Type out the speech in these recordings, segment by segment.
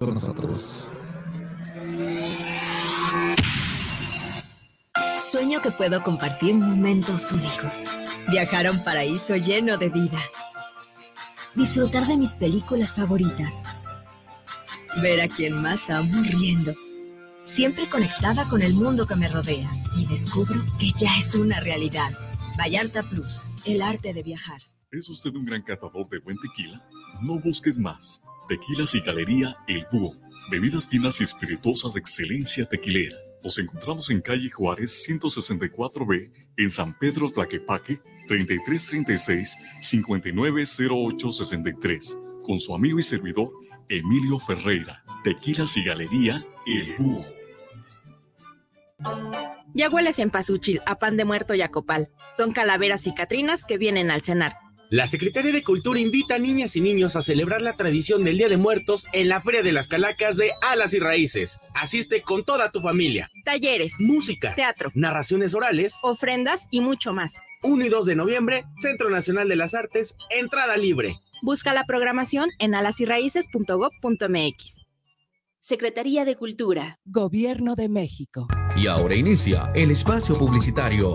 con nosotros. Sueño que puedo compartir momentos únicos. Viajar a un paraíso lleno de vida. Disfrutar de mis películas favoritas. Ver a quien más amo riendo. Siempre conectada con el mundo que me rodea. Y descubro que ya es una realidad. Vallarta Plus, el arte de viajar. ¿Es usted un gran catador de buen tequila? No busques más. Tequilas y Galería El Búho. Bebidas finas y espirituosas de excelencia tequilera. Nos encontramos en calle Juárez 164B, en San Pedro Tlaquepaque, 3336-590863, con su amigo y servidor Emilio Ferreira. Tequilas y Galería El Búho. Ya hueles en Pasuchil, a pan de muerto y a copal. Son calaveras y catrinas que vienen al cenar. La Secretaría de Cultura invita a niñas y niños a celebrar la tradición del Día de Muertos en la Feria de las Calacas de Alas y Raíces. Asiste con toda tu familia. Talleres, música, teatro, narraciones orales, ofrendas y mucho más. 1 y 2 de noviembre, Centro Nacional de las Artes, entrada libre. Busca la programación en alasyraices.gov.mx. Secretaría de Cultura. Gobierno de México. Y ahora inicia el espacio publicitario.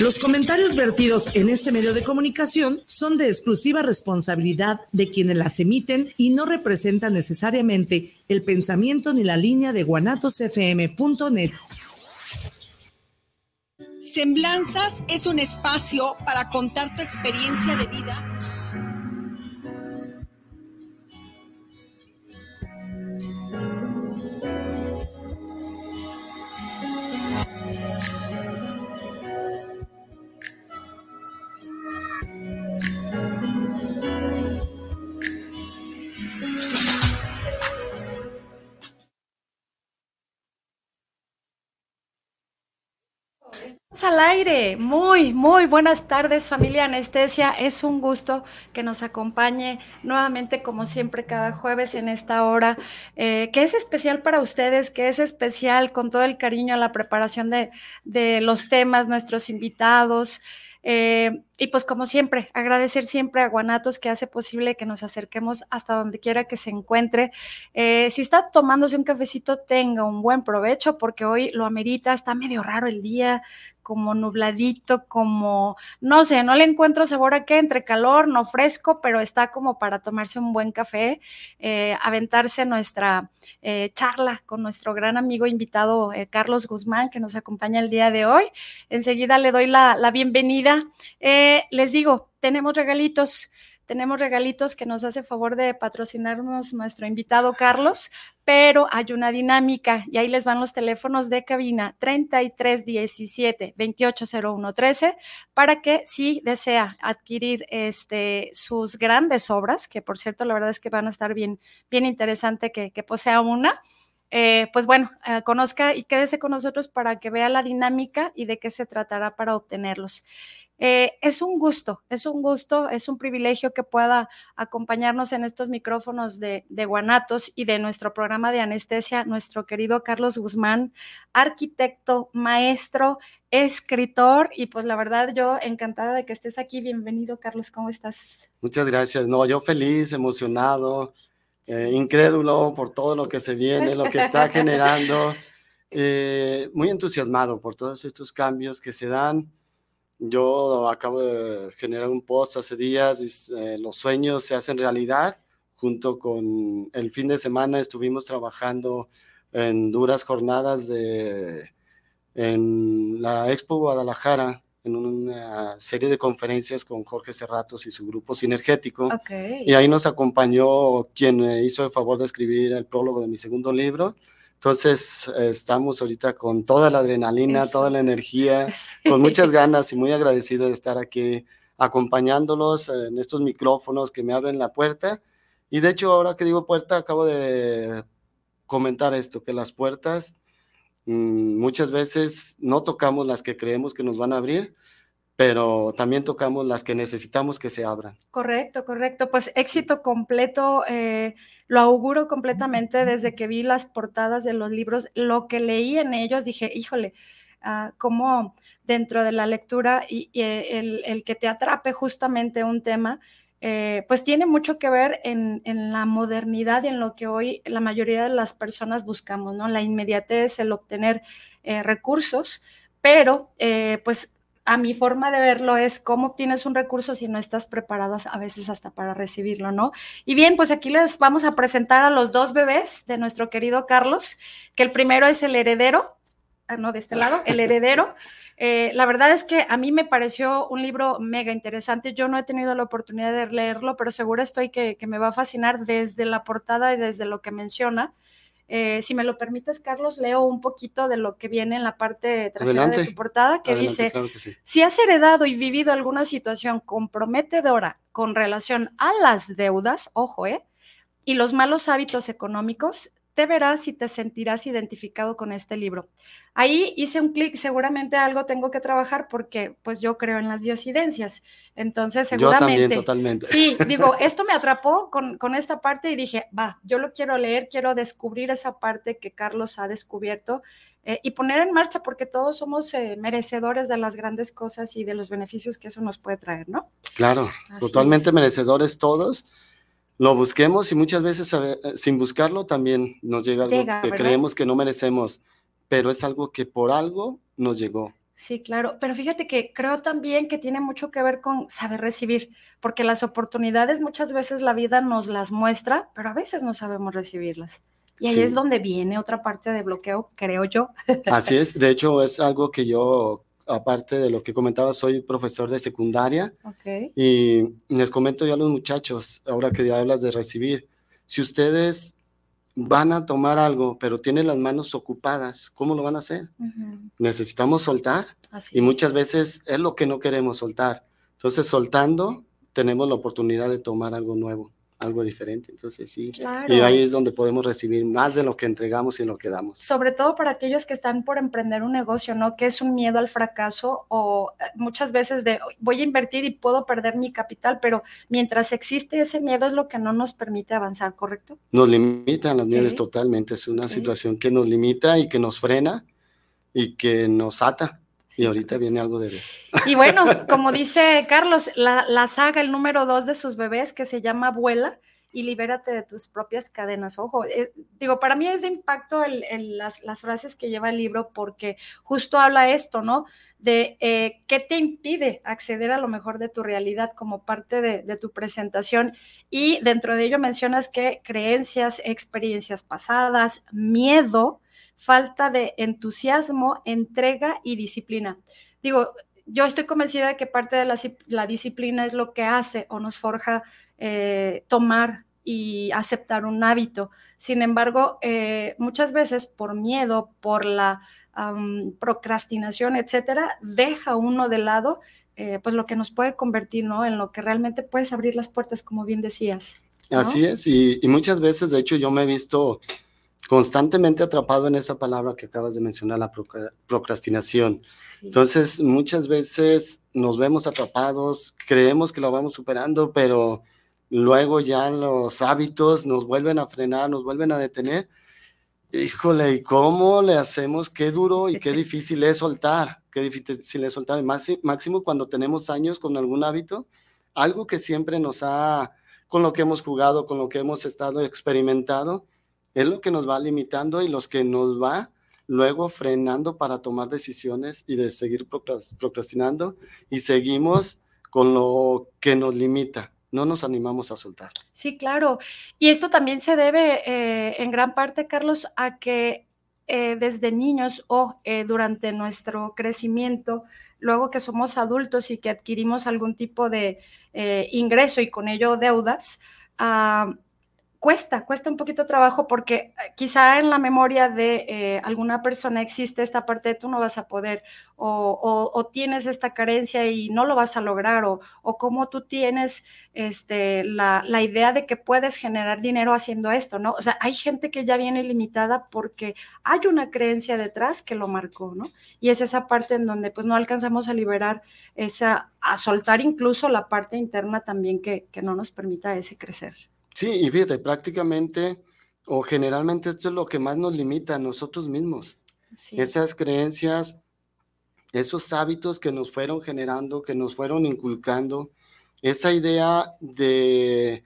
Los comentarios vertidos en este medio de comunicación son de exclusiva responsabilidad de quienes las emiten y no representan necesariamente el pensamiento ni la línea de guanatosfm.net. Semblanzas es un espacio para contar tu experiencia de vida al aire. Muy, muy buenas tardes familia Anestesia. Es un gusto que nos acompañe nuevamente como siempre cada jueves en esta hora, eh, que es especial para ustedes, que es especial con todo el cariño a la preparación de, de los temas, nuestros invitados. Eh, y pues como siempre, agradecer siempre a Guanatos que hace posible que nos acerquemos hasta donde quiera que se encuentre. Eh, si está tomándose un cafecito, tenga un buen provecho porque hoy lo amerita, está medio raro el día, como nubladito, como, no sé, no le encuentro sabor a qué, entre calor, no fresco, pero está como para tomarse un buen café, eh, aventarse nuestra eh, charla con nuestro gran amigo invitado eh, Carlos Guzmán, que nos acompaña el día de hoy. Enseguida le doy la, la bienvenida. les digo, tenemos regalitos tenemos regalitos que nos hace favor de patrocinarnos nuestro invitado Carlos, pero hay una dinámica y ahí les van los teléfonos de cabina 3317 280113 para que si desea adquirir este, sus grandes obras, que por cierto la verdad es que van a estar bien, bien interesante que, posea una. Eh, pues bueno, eh, conozca y quédese con nosotros para que vea la dinámica y de qué se tratará para obtenerlos. Eh, es un gusto, es un gusto, es un privilegio que pueda acompañarnos en estos micrófonos de, Guanatos y de nuestro programa de anestesia, nuestro querido Carlos Guzmán, arquitecto, maestro, escritor, y pues la verdad yo encantada de que estés aquí. Bienvenido, Carlos, ¿cómo estás? Muchas gracias. No, yo feliz, emocionado, eh, incrédulo por todo lo que se viene, lo que está generando, eh, muy entusiasmado por todos estos cambios que se dan yo acabo de generar un post hace días, eh, los sueños se hacen realidad. Junto con el fin de semana estuvimos trabajando en duras jornadas de, en la Expo Guadalajara, en una serie de conferencias con Jorge Cerratos y su grupo sinergético. Y ahí nos acompañó quien me hizo el favor de escribir el prólogo de mi segundo libro. Entonces, estamos ahorita con toda la adrenalina, toda la energía, con muchas ganas y muy agradecido de estar aquí acompañándolos en estos micrófonos que me abren la puerta. Y de hecho, ahora que digo puerta, acabo de comentar esto, que las puertas mm, muchas veces no tocamos las que creemos que nos van a abrir, pero también tocamos las que necesitamos que se abran. Correcto, correcto. Pues éxito completo. Eh, lo auguro completamente desde que vi las portadas de los libros, lo que leí en ellos, dije, híjole, uh, cómo dentro de la lectura y, eh, el, que te atrape justamente un tema, eh, pues tiene mucho que ver en, la modernidad y en lo que hoy la mayoría de las personas buscamos, ¿no? La inmediatez, el obtener recursos, pero pues a mi forma de verlo es cómo obtienes un recurso si no estás preparado a veces hasta para recibirlo, ¿no? Y bien, pues aquí les vamos a presentar a los dos bebés de nuestro querido Carlos, que el primero es el heredero, ah, no, de este lado, el heredero. Eh, la verdad es que a mí me pareció un libro mega interesante. Yo no he tenido la oportunidad de leerlo, pero seguro estoy que, que me va a fascinar desde la portada y desde lo que menciona. Eh, si me lo permites, Carlos, leo un poquito de lo que viene en la parte trasera de tu portada, que dice, si has heredado y vivido alguna situación comprometedora con relación a las deudas, ojo, eh, y los malos hábitos económicos, te verás y te sentirás identificado con este libro. Ahí hice un clic, seguramente algo tengo que trabajar porque pues yo creo en las diosidencias. Entonces, seguramente. Yo también, totalmente. Sí, digo, esto me atrapó con, con, esta parte y dije, va, yo lo quiero leer, quiero descubrir esa parte que Carlos ha descubierto eh, y poner en marcha porque todos somos eh, merecedores de las grandes cosas y de los beneficios que eso nos puede traer, ¿no? Claro, totalmente merecedores todos lo busquemos y muchas veces eh, sin buscarlo también nos llega algo que creemos que no merecemos, pero es algo que por algo nos llegó. Sí, claro, pero fíjate que creo también que tiene mucho que ver con saber recibir, porque las oportunidades muchas veces la vida nos las muestra, pero a veces no sabemos recibirlas. Y ahí es donde viene otra parte de bloqueo, creo yo. Así es, de hecho es algo que yo aparte de lo que comentaba, soy profesor de secundaria. Y les comento ya a los muchachos, ahora que ya hablas de recibir, si ustedes van a tomar algo, pero tienen las manos ocupadas, ¿cómo lo van a hacer? Necesitamos soltar y muchas veces es lo que no queremos soltar. Entonces, soltando, tenemos la oportunidad de tomar algo nuevo algo diferente. Entonces, sí. Y ahí es donde podemos recibir más de lo que entregamos y lo que damos. Sobre todo para aquellos que están por emprender un negocio, ¿no? Que es un miedo al fracaso o eh, muchas veces de voy a invertir y puedo perder mi capital, pero mientras existe ese miedo es lo que no nos permite avanzar, ¿correcto? Nos limitan las miedos totalmente. Es una situación que nos limita y que nos frena y que nos ata. Y ahorita viene algo de eso. Y bueno, como dice Carlos, la, saga, el número dos de sus bebés, que se llama Vuela y libérate de tus propias cadenas. Ojo, digo, para mí es de impacto las, frases que lleva el libro porque justo habla esto, ¿no? De eh, qué te impide acceder a lo mejor de tu realidad como parte de, de tu presentación. Y dentro de ello mencionas que creencias, experiencias pasadas, miedo, falta de entusiasmo, entrega y disciplina. Digo, yo estoy convencida de que parte de la, disciplina es lo que hace o nos forja eh, tomar y aceptar un hábito. Sin embargo, eh, muchas veces por miedo, por la procrastinación, etcétera, deja uno de lado eh, pues lo que nos puede convertir ¿no? en lo que realmente puedes abrir las puertas, como bien decías. Así es, y, y, muchas veces, de hecho, yo me he visto constantemente atrapado en esa palabra que acabas de mencionar, la procrastinación. Entonces, muchas veces nos vemos atrapados, creemos que lo vamos superando, pero luego ya los hábitos nos vuelven a frenar, nos vuelven a detener. Híjole, ¿y cómo le hacemos? Qué duro y qué difícil es soltar, qué difícil es soltar. Máximo cuando tenemos años con algún hábito, algo que siempre nos ha, con lo que hemos jugado, con lo que hemos estado experimentado, es lo que nos va limitando y los que nos va luego frenando para tomar decisiones y de seguir procrastinando y seguimos con lo que nos limita. No nos animamos a soltar. Sí, claro. Y esto también se debe eh, en gran parte, Carlos, a que eh, desde niños o eh, durante nuestro crecimiento, luego que somos adultos y que adquirimos algún tipo de ingreso y con ello deudas, ah, cuesta, cuesta un poquito trabajo porque eh, quizá en la memoria de eh, alguna persona existe esta parte de tú no vas a poder o, tienes esta carencia y no lo vas a lograr o, o como tú tienes este, la, la, idea de que puedes generar dinero haciendo esto, ¿no? O sea, hay gente que ya viene limitada porque hay una creencia detrás que lo marcó, ¿no? Y es esa parte en donde pues no alcanzamos a liberar esa, a soltar incluso la parte interna también que, que no nos permita ese crecer. Sí, y fíjate, prácticamente o generalmente esto es lo que más nos limita a nosotros mismos. Esas creencias, esos hábitos que nos fueron generando, que nos fueron inculcando, esa idea de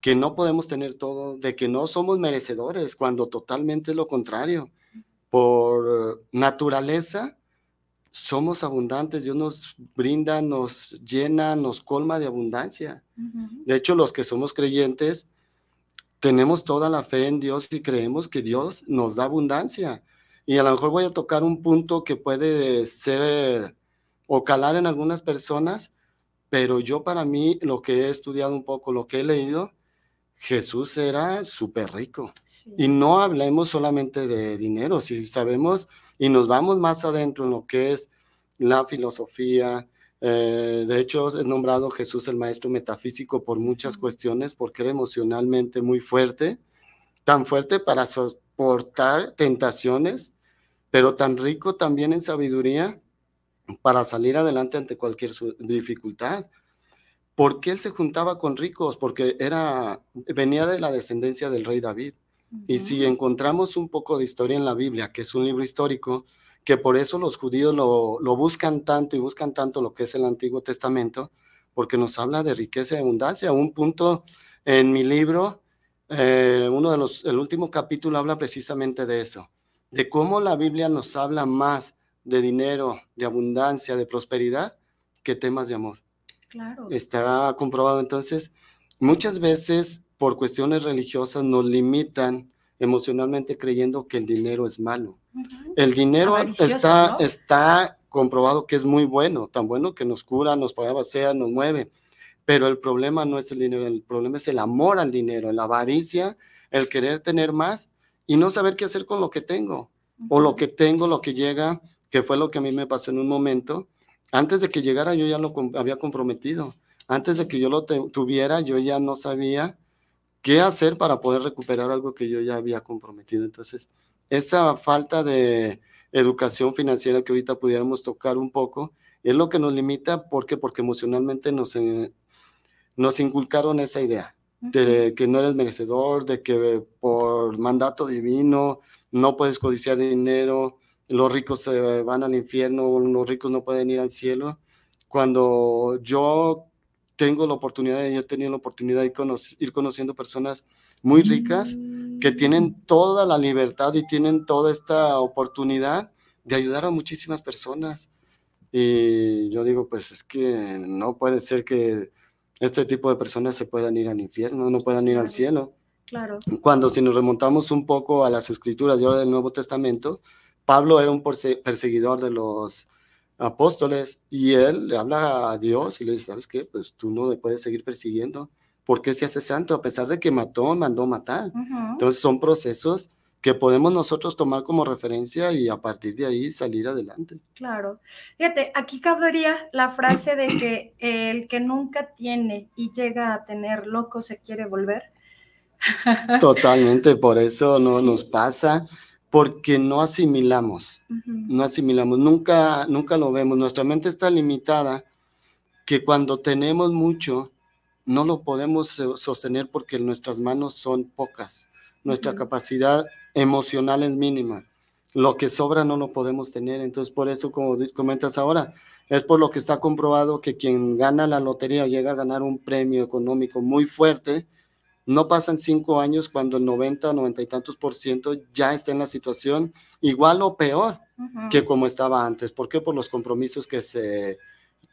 que no podemos tener todo, de que no somos merecedores, cuando totalmente es lo contrario. Por naturaleza, somos abundantes, Dios nos brinda, nos llena, nos colma de abundancia. De hecho, los que somos creyentes, tenemos toda la fe en Dios y creemos que Dios nos da abundancia. Y a lo mejor voy a tocar un punto que puede ser o calar en algunas personas, pero yo para mí, lo que he estudiado un poco, lo que he leído, Jesús era súper rico. Y no hablemos solamente de dinero, si sabemos y nos vamos más adentro en lo que es la filosofía. Eh, de hecho, es nombrado Jesús el maestro metafísico por muchas cuestiones, porque era emocionalmente muy fuerte, tan fuerte para soportar tentaciones, pero tan rico también en sabiduría para salir adelante ante cualquier dificultad. ¿Por qué él se juntaba con ricos? Porque era, venía de la descendencia del rey David. Y si encontramos un poco de historia en la Biblia, que es un libro histórico, que por eso los judíos lo, buscan tanto y buscan tanto lo que es el Antiguo Testamento, porque nos habla de riqueza y abundancia. Un punto en mi libro, eh, uno de los, el último capítulo habla precisamente de eso, de cómo la Biblia nos habla más de dinero, de abundancia, de prosperidad, que temas de amor. Claro. Está comprobado entonces, muchas veces por cuestiones religiosas nos limitan emocionalmente creyendo que el dinero es malo. El dinero está, está comprobado que es muy bueno, tan bueno que nos cura, nos paga sea, nos mueve. Pero el problema no es el dinero, el problema es el amor al dinero, la avaricia, el querer tener más y no saber qué hacer con lo que tengo. O lo que tengo, lo que llega, que fue lo que a mí me pasó en un momento. Antes de que llegara yo ya lo había comprometido. Antes de que yo lo tuviera, yo ya no sabía qué hacer para poder recuperar algo que yo ya había comprometido. Entonces, esa falta de educación financiera que ahorita pudiéramos tocar un poco es lo que nos limita. ¿Por qué? Porque emocionalmente nos, eh, nos inculcaron esa idea de que no eres merecedor, de que por mandato divino no puedes codiciar dinero, los ricos se van al infierno, los ricos no pueden ir al cielo. Cuando yo tengo la oportunidad, y he tenido la oportunidad de ir conociendo personas muy ricas que tienen toda la libertad y tienen toda esta oportunidad de ayudar a muchísimas personas. Y yo digo, pues es que no puede ser que este tipo de personas se puedan ir al infierno, no puedan ir al cielo. Claro. Cuando si nos remontamos un poco a las escrituras del Nuevo Testamento, Pablo era un perseguidor de los apóstoles y él le habla a Dios y le dice, ¿sabes qué? Pues tú no le puedes seguir persiguiendo. porque se hace santo? A pesar de que mató, mandó matar. Entonces son procesos que podemos nosotros tomar como referencia y a partir de ahí salir adelante. Claro. Fíjate, aquí cabría la frase de que el que nunca tiene y llega a tener loco se quiere volver. Totalmente, por eso no nos pasa porque no asimilamos, no asimilamos, nunca, nunca lo vemos. Nuestra mente está limitada que cuando tenemos mucho, no lo podemos sostener porque nuestras manos son pocas. Nuestra capacidad emocional es mínima. Lo que sobra no lo podemos tener. Entonces, por eso, como comentas ahora, es por lo que está comprobado que quien gana la lotería llega a ganar un premio económico muy fuerte, no pasan cinco años cuando el 90, 90 y tantos por ciento ya está en la situación igual o peor que como estaba antes. ¿Por qué? Por los compromisos que se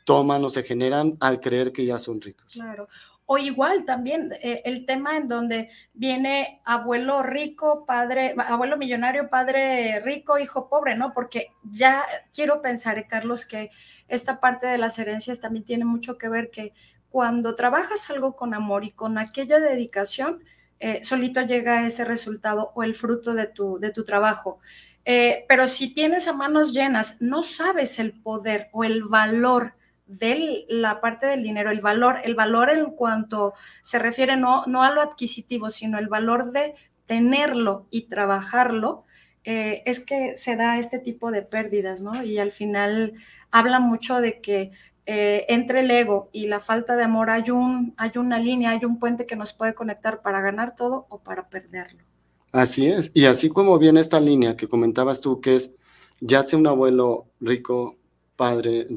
toman o se generan al creer que ya son ricos. Claro. O igual también eh, el tema en donde viene abuelo rico, padre, abuelo millonario, padre rico, hijo pobre, ¿no? Porque ya quiero pensar, Carlos, que esta parte de las herencias también tiene mucho que ver que cuando trabajas algo con amor y con aquella dedicación, eh, solito llega ese resultado o el fruto de tu, de tu trabajo. Eh, pero si tienes a manos llenas, no sabes el poder o el valor de la parte del dinero, el valor, el valor en cuanto se refiere no, no a lo adquisitivo, sino el valor de tenerlo y trabajarlo, eh, es que se da este tipo de pérdidas, ¿no? Y al final habla mucho de que eh, entre el ego y la falta de amor hay, un, hay una línea, hay un puente que nos puede conectar para ganar todo o para perderlo. Así es, y así como viene esta línea que comentabas tú, que es ya sea un abuelo rico, padre,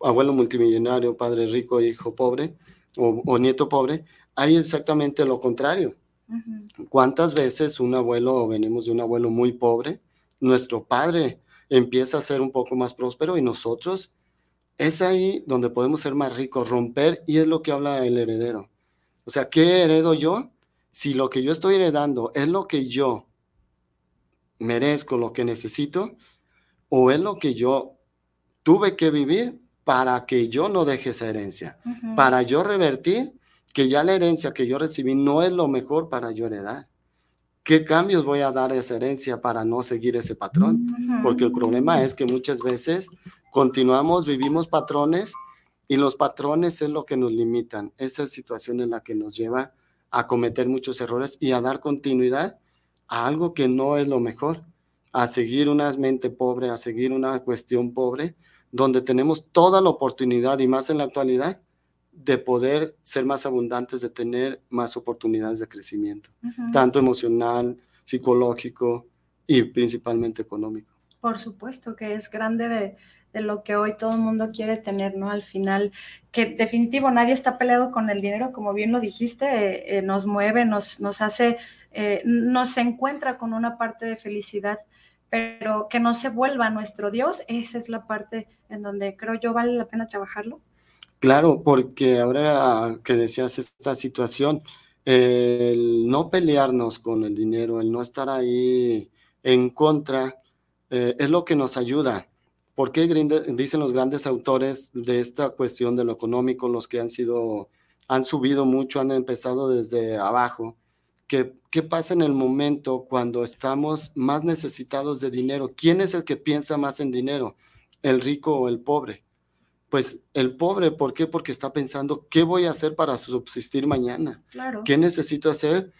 abuelo multimillonario, padre rico, hijo pobre o nieto pobre, hay exactamente lo contrario. ¿Cuántas veces un abuelo, o venimos de un abuelo muy pobre, nuestro padre empieza a ser un poco más próspero y nosotros es ahí donde podemos ser más ricos, romper, y es lo que habla el heredero. O sea, ¿qué heredo yo? Si lo que yo estoy heredando es lo que yo merezco, lo que necesito, o es lo que yo tuve que vivir para que yo no deje esa herencia, para yo revertir que ya la herencia que yo recibí no es lo mejor para yo heredar. ¿Qué cambios voy a dar a esa herencia para no seguir ese patrón? Porque el problema es que muchas veces continuamos, vivimos patrones y los patrones es lo que nos limitan. Esa es la situación en la que nos lleva a cometer muchos errores y a dar continuidad a algo que no es lo mejor, a seguir una mente pobre, a seguir una cuestión pobre, donde tenemos toda la oportunidad y más en la actualidad de poder ser más abundantes, de tener más oportunidades de crecimiento, tanto emocional, psicológico y principalmente económico. Por supuesto que es grande de, lo que hoy todo el mundo quiere tener, ¿no? Al final, que definitivo nadie está peleado con el dinero, como bien lo dijiste, eh, eh, nos mueve, nos, nos hace, eh, nos encuentra con una parte de felicidad, pero que no se vuelva nuestro Dios, esa es la parte en donde creo yo vale la pena trabajarlo. Claro, porque ahora que decías esta situación, el no pelearnos con el dinero, el no estar ahí en contra, es lo que nos ayuda. Porque dicen los grandes autores de esta cuestión de lo económico, los que han sido, han subido mucho, han empezado desde abajo? Que, ¿Qué pasa en el momento cuando estamos más necesitados de dinero? ¿Quién es el que piensa más en dinero? ¿El rico o el pobre? pues el pobre, ¿por qué? Porque está pensando, ¿qué voy a hacer para subsistir mañana? ¿Qué necesito hacer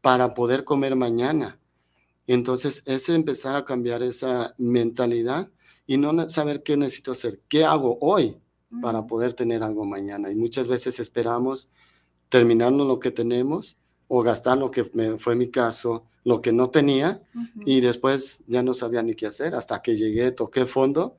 para poder comer mañana? Entonces, es empezar a cambiar esa mentalidad y no saber qué necesito hacer, qué hago hoy para poder tener algo mañana. Y muchas veces esperamos terminarnos lo que tenemos o gastar lo que fue mi caso, lo que no tenía, y después ya no sabía ni qué hacer hasta que llegué, toqué fondo,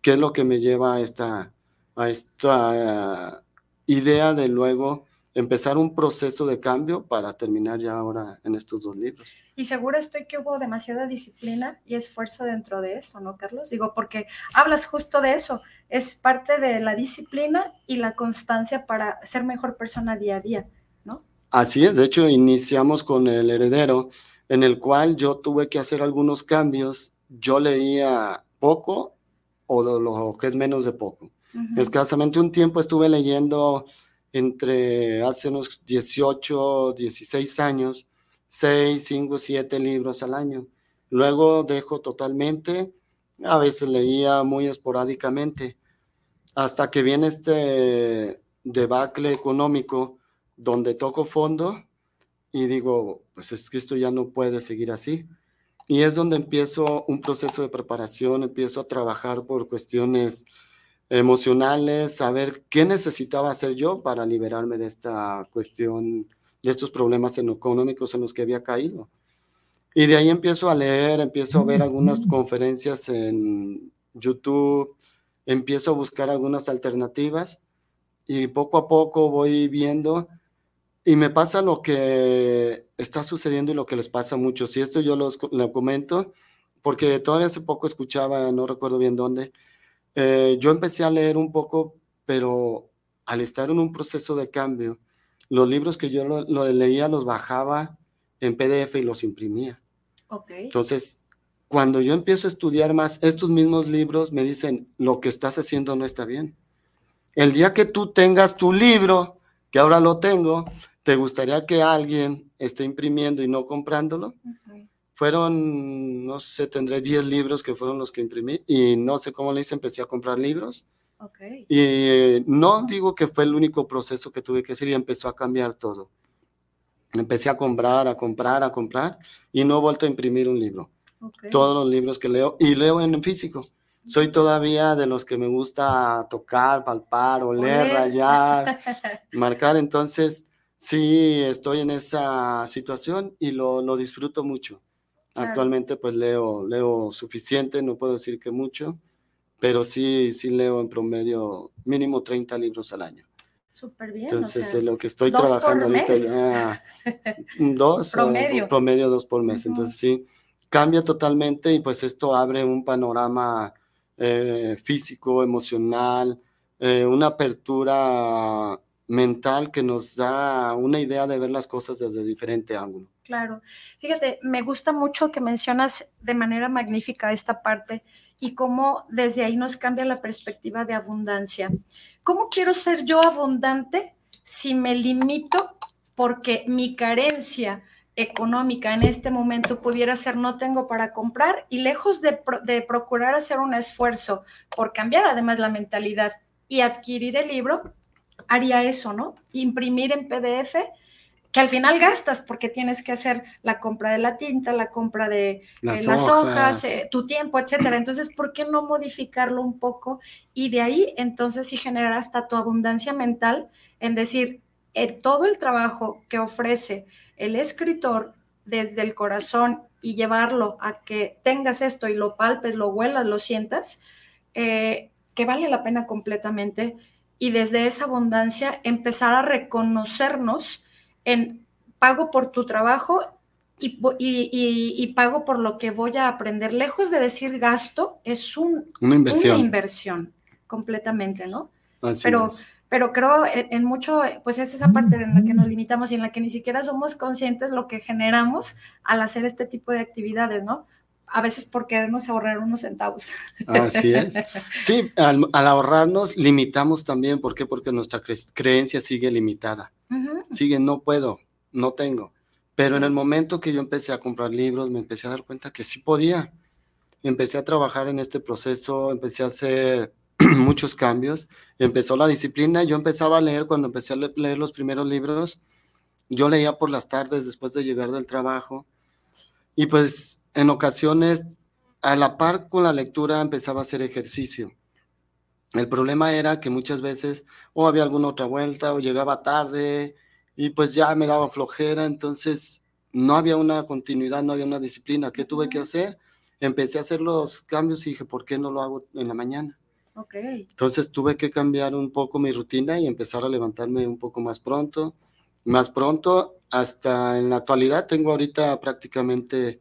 qué es lo que me lleva a esta a esta idea de luego empezar un proceso de cambio para terminar ya ahora en estos dos libros. Y seguro estoy que hubo demasiada disciplina y esfuerzo dentro de eso, ¿no, Carlos? Digo, porque hablas justo de eso, es parte de la disciplina y la constancia para ser mejor persona día a día, ¿no? Así es, de hecho iniciamos con el heredero, en el cual yo tuve que hacer algunos cambios, yo leía poco o lo que es menos de poco Escasamente un tiempo estuve leyendo entre hace unos 18, 16 años, 6, 5, 7 libros al año. Luego dejo totalmente, a veces leía muy esporádicamente, hasta que viene este debacle económico donde toco fondo y digo, pues es que esto ya no puede seguir así. Y es donde empiezo un proceso de preparación, empiezo a trabajar por cuestiones emocionales, saber qué necesitaba hacer yo para liberarme de esta cuestión, de estos problemas económicos en los que había caído. Y de ahí empiezo a leer, empiezo a ver algunas conferencias en YouTube, empiezo a buscar algunas alternativas y poco a poco voy viendo y me pasa lo que está sucediendo y lo que les pasa a muchos. Y esto yo lo comento porque todavía hace poco escuchaba, no recuerdo bien dónde, eh, yo empecé a leer un poco, pero al estar en un proceso de cambio, los libros que yo lo, leía los bajaba en PDF y los imprimía. Entonces, cuando yo empiezo a estudiar más, estos mismos libros me dicen, lo que estás haciendo no está bien. El día que tú tengas tu libro, que ahora lo tengo, ¿te gustaría que alguien esté imprimiendo y no comprándolo? Fueron, no sé, tendré 10 libros que fueron los que imprimí y no sé cómo le hice, empecé a comprar libros. Y eh, no digo que fue el único proceso que tuve que hacer y empezó a cambiar todo. Empecé a comprar, a comprar, a comprar y no he vuelto a imprimir un libro. Todos los libros que leo y leo en físico. Soy todavía de los que me gusta tocar, palpar, oler, rayar, marcar. Entonces, sí, estoy en esa situación y lo, lo disfruto mucho. Actualmente, pues leo, leo suficiente, no puedo decir que mucho, pero sí, sí leo en promedio mínimo 30 libros al año. Súper bien. Entonces, lo que estoy trabajando ahorita, dos, promedio. promedio dos por mes. Entonces, sí, cambia totalmente y pues esto abre un panorama eh, físico, emocional, eh, una apertura mental que nos da una idea de ver las cosas desde diferente ángulo. Claro. Fíjate, me gusta mucho que mencionas de manera magnífica esta parte y cómo desde ahí nos cambia la perspectiva de abundancia. ¿Cómo quiero ser yo abundante si me limito porque mi carencia económica en este momento pudiera ser no tengo para comprar y lejos de, procurar hacer un esfuerzo por cambiar además la mentalidad y adquirir el libro, haría eso, ¿no? Imprimir en PDF, que al final gastas porque tienes que hacer la compra de la tinta, la compra de las, eh, hojas, eh, tu tiempo, etcétera. Entonces, ¿por qué no modificarlo un poco? Y de ahí, entonces, sí generar hasta tu abundancia mental en decir, eh, todo el trabajo que ofrece el escritor desde el corazón y llevarlo a que tengas esto y lo palpes, lo huelas, lo sientas, eh, que vale la pena completamente y desde esa abundancia empezar a reconocernos en pago por tu trabajo y, pago por lo que voy a aprender. Lejos de decir gasto, es un, una, inversión. completamente, ¿no? Pero pero creo en, mucho, pues es esa parte en la que nos limitamos y en la que ni siquiera somos conscientes lo que generamos al hacer este tipo de actividades, ¿no? A veces por querernos ahorrar unos centavos. Así es. Sí, al, ahorrarnos limitamos también, ¿por qué? Porque nuestra creencia sigue limitada. Sigue, no puedo, no tengo. Pero en el momento que yo empecé a comprar libros, me empecé a dar cuenta que sí podía. Empecé a trabajar en este proceso, empecé a hacer muchos cambios. Empezó la disciplina, yo empezaba a leer cuando empecé a leer los primeros libros. Yo leía por las tardes después de llegar del trabajo y pues en ocasiones a la par con la lectura empezaba a hacer ejercicio. El problema era que muchas veces o había alguna otra vuelta o llegaba tarde y pues ya me daba flojera, entonces no había una continuidad, no había una disciplina. ¿Qué tuve que hacer? Empecé a hacer los cambios y dije, ¿por qué no lo hago en la mañana? Entonces tuve que cambiar un poco mi rutina y empezar a levantarme un poco más pronto. Más pronto, hasta en la actualidad tengo ahorita prácticamente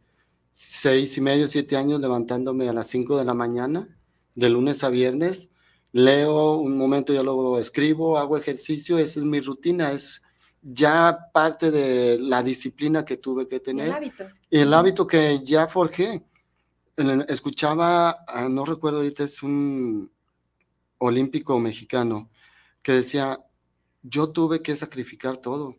seis y medio, siete años levantándome a las cinco de la mañana, de lunes a viernes. Leo un momento, ya luego escribo, hago ejercicio, esa es mi rutina, es ya parte de la disciplina que tuve que tener. El hábito. Y el hábito que ya forjé. Escuchaba, ah, no recuerdo ahorita, es un, olímpico mexicano que decía, yo tuve que sacrificar todo.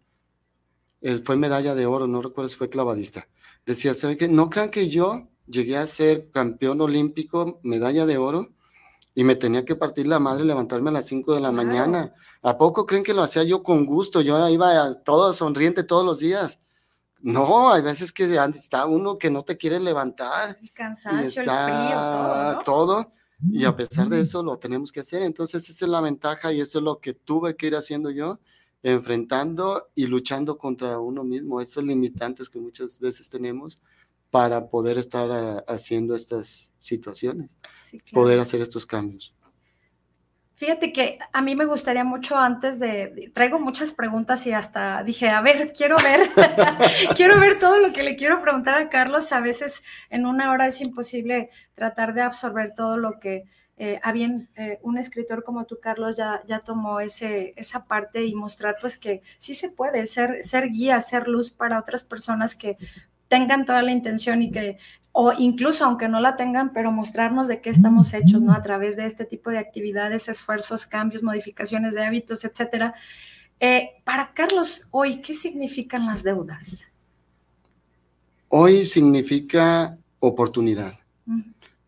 fue medalla de oro, no recuerdo si fue clavadista. Decía, ¿sabe qué? No crean que yo llegué a ser campeón olímpico, medalla de oro, y me tenía que partir la madre y levantarme a las 5 de la mañana. ¿A poco creen que lo hacía yo con gusto? Yo iba todo sonriente todos los días. No, hay veces que está uno que no te quiere levantar. El cansancio, el frío, todo. todo y a pesar de eso lo tenemos que hacer. Entonces esa es la ventaja y eso es lo que tuve que ir haciendo yo, enfrentando y luchando contra uno mismo, esos limitantes que muchas veces tenemos para poder estar ah, haciendo estas situaciones, poder hacer estos cambios. Fíjate que a mí me gustaría mucho antes de, traigo muchas preguntas y hasta dije, a ver, quiero ver, quiero ver todo lo que le quiero preguntar a Carlos. A veces en una hora es imposible tratar de absorber todo lo que eh, a bien eh, un escritor como tú, Carlos, ya, ya tomó ese, esa parte y mostrar pues que sí se puede ser, ser guía, ser luz para otras personas que tengan toda la intención y que o incluso aunque no la tengan, pero mostrarnos de qué estamos hechos, ¿no? A través de este tipo de actividades, esfuerzos, cambios, modificaciones de hábitos, etcétera. Eh, para Carlos, hoy, ¿qué significan las deudas? Hoy significa oportunidad.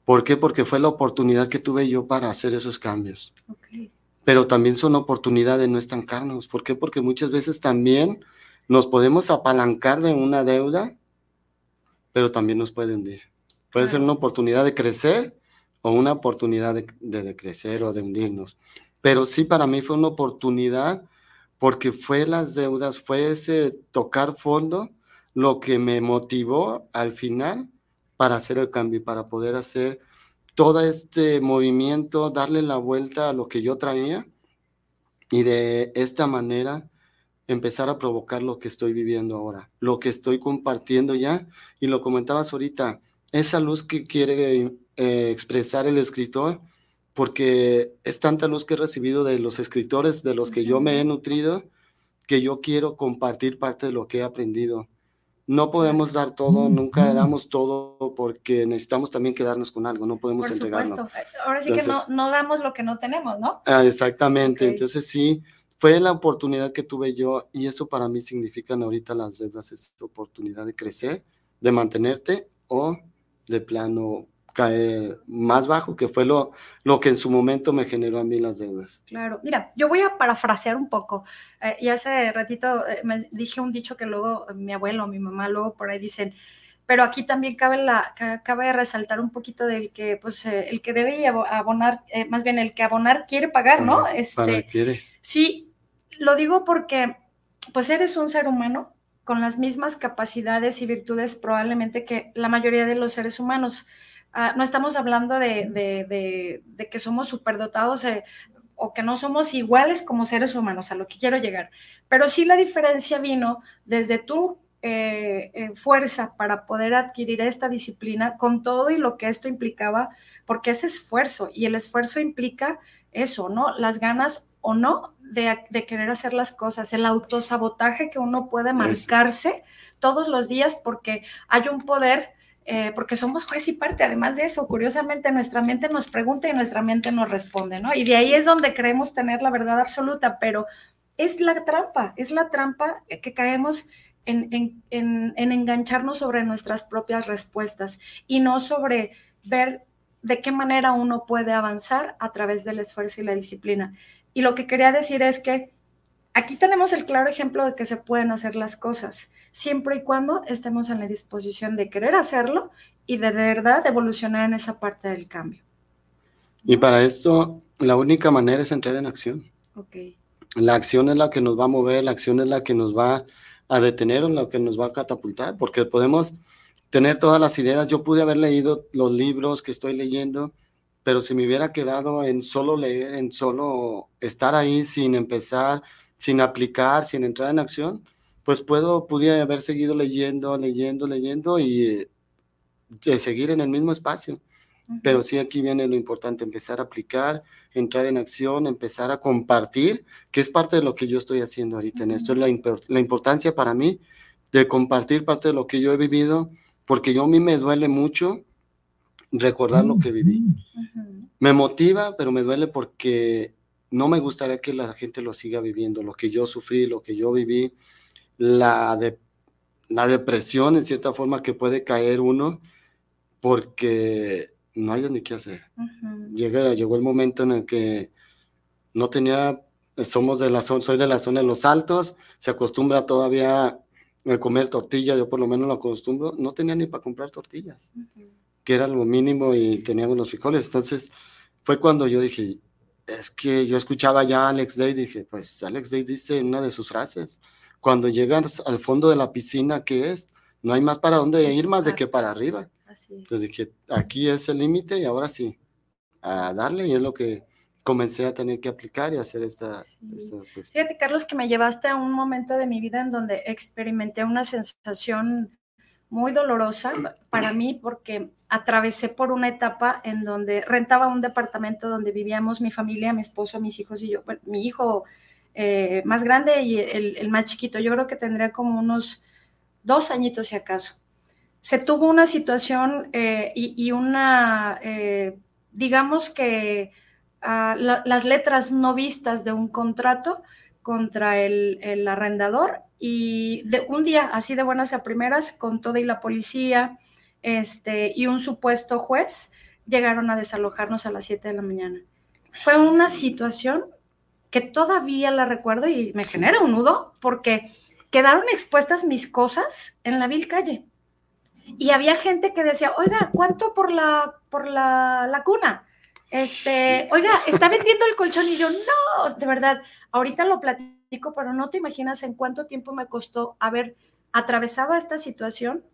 ¿Por qué? Porque fue la oportunidad que tuve yo para hacer esos cambios. Pero también son oportunidades de no estancarnos. ¿Por qué? Porque muchas veces también nos podemos apalancar de una deuda, pero también nos puede hundir. Puede ser una oportunidad de crecer o una oportunidad de, de, crecer o de hundirnos. Pero sí, para mí fue una oportunidad porque fue las deudas, fue ese tocar fondo lo que me motivó al final para hacer el cambio y para poder hacer todo este movimiento, darle la vuelta a lo que yo traía y de esta manera empezar a provocar lo que estoy viviendo ahora, lo que estoy compartiendo ya y lo comentabas ahorita, esa luz que quiere eh, expresar el escritor, porque es tanta luz que he recibido de los escritores de los que yo me he nutrido, que yo quiero compartir parte de lo que he aprendido. No podemos dar todo, nunca damos todo porque necesitamos también quedarnos con algo, no podemos Por entregarlo. supuesto. Ahora sí que no, no, damos lo que no tenemos, ¿no? Ah, exactamente, entonces sí, fue la oportunidad que tuve yo y eso para mí significan ahorita las deudas, es oportunidad de crecer, de mantenerte o de plano caer más bajo, que fue lo, lo que en su momento me generó a mí las deudas. Claro, mira, yo voy a parafrasear un poco. Eh, y hace ratito eh, me dije un dicho que luego mi abuelo, mi mamá, luego por ahí dicen, pero aquí también cabe, la, cabe resaltar un poquito del que, pues, eh, el que debe abonar, más bien el que abonar quiere pagar, ¿no? este, quiere. Sí, lo digo porque, pues, eres un ser humano con las mismas capacidades y virtudes probablemente que la mayoría de los seres humanos. Ah, no estamos hablando de, que somos superdotados eh, o que no somos iguales como seres humanos, a lo que quiero llegar. Pero sí la diferencia vino desde tu eh, eh, fuerza para poder adquirir esta disciplina con todo y lo que esto implicaba, porque es esfuerzo y el esfuerzo implica eso, ¿no? Las ganas o no de, querer hacer las cosas, el autosabotaje que uno puede marcarse todos los días porque hay un poder eh, porque somos juez y parte. Además de eso, curiosamente, nuestra mente nos pregunta y nuestra mente nos responde, ¿no? Y de ahí es donde creemos tener la verdad absoluta, pero es la trampa, es la trampa que caemos en, en, engancharnos sobre nuestras propias respuestas y no sobre ver de qué manera uno puede avanzar a través del esfuerzo y la disciplina. Y lo que quería decir es que aquí tenemos el claro ejemplo de que se pueden hacer las cosas siempre y cuando estemos en la disposición de querer hacerlo y de, verdad evolucionar en esa parte del cambio. Y para esto, la única manera es entrar en acción. Okay. La acción es la que nos va a mover, la acción es la que nos va a detener o la que nos va a catapultar, porque podemos tener todas las ideas. Yo pude haber leído los libros que estoy leyendo, pero si me hubiera quedado en solo leer, en solo estar ahí sin empezar, sin aplicar, sin entrar en acción, pues puedo, pudiera haber seguido leyendo, leyendo, leyendo y eh, seguir en el mismo espacio. Pero sí aquí viene lo importante, empezar a aplicar, entrar en acción, empezar a compartir, que es parte de lo que yo estoy haciendo ahorita en esto, es la, la, importancia para mí de compartir parte de lo que yo he vivido, porque yo a mí me duele mucho recordar lo que viví. Me motiva, pero me duele porque no me gustaría que la gente lo siga viviendo, lo que yo sufrí, lo que yo viví la, de, la depresión en cierta forma que puede caer uno porque no hay ni qué hacer. llegó el momento en el que no tenía, somos de la zona, soy de la zona de los altos, se acostumbra todavía a comer tortillas, yo por lo menos lo acostumbro, no tenía ni para comprar tortillas, que era lo mínimo y teníamos los frijoles. Entonces fue cuando yo dije, es que yo escuchaba ya a Alex Day, dije, pues Alex Day dice en una de sus frases, cuando llegas al fondo de la piscina, ¿qué es? No hay más para dónde ir más de que para arriba. Entonces dije, aquí es el límite y ahora sí, a darle y es lo que comencé a tener que aplicar y hacer esta, pues Fíjate, Carlos, que me llevaste a un momento de mi vida en donde experimenté una sensación muy dolorosa para mí porque atravesé por una etapa en donde rentaba un departamento donde vivíamos mi familia, mi esposo, mis hijos y yo. mi hijo eh, más grande y el, más chiquito. Yo creo que tendría como unos dos añitos si acaso. Se tuvo una situación eh, y, una, eh, digamos que ah, las letras no vistas de un contrato contra el, el arrendador y de un día, así de buenas a primeras, con toda y la policía este, y un supuesto juez, llegaron a desalojarnos a las 7 de la mañana. Fue una situación que todavía la recuerdo y me genera un nudo porque quedaron expuestas mis cosas en la vil calle. Y había gente que decía, oiga, ¿cuánto por la, por la, la cuna? Este, oiga, está vendiendo el colchón y yo, no, de verdad, ahorita lo platico, pero no te imaginas en cuánto tiempo me costó haber atravesado esta situación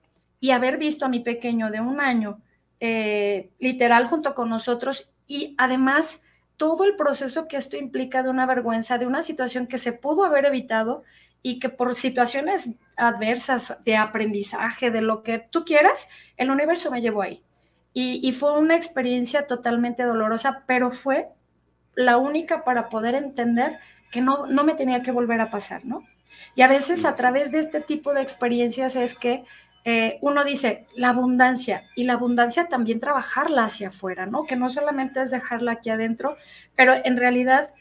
y haber visto a mi pequeño de un año, eh, literal, junto con nosotros y además todo el proceso que esto implica de una vergüenza, de una situación que se pudo haber evitado y que por situaciones adversas de aprendizaje, de lo que tú quieras, el universo me llevó ahí. Y, fue una experiencia totalmente dolorosa, pero fue la única para poder entender que no, no me tenía que volver a pasar, ¿no? Y a veces a través de este tipo de experiencias es que eh, uno dice la abundancia y la abundancia también trabajarla hacia afuera, ¿no? Que no solamente es dejarla aquí adentro, pero en realidad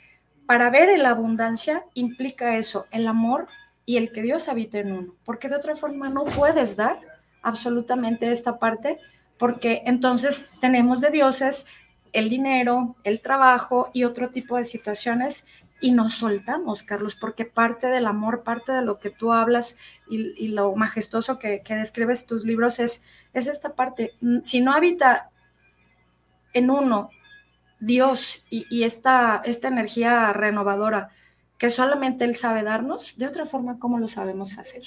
para ver la abundancia implica eso, el amor y el que Dios habite en uno, porque de otra forma no puedes dar absolutamente esta parte, porque entonces tenemos de dioses el dinero, el trabajo y otro tipo de situaciones y nos soltamos, Carlos, porque parte del amor, parte de lo que tú hablas y, lo majestuoso que, describes tus libros es, es esta parte. Si no habita en uno Dios y, esta, esta energía renovadora que solamente Él sabe darnos, de otra forma, ¿cómo lo sabemos hacer?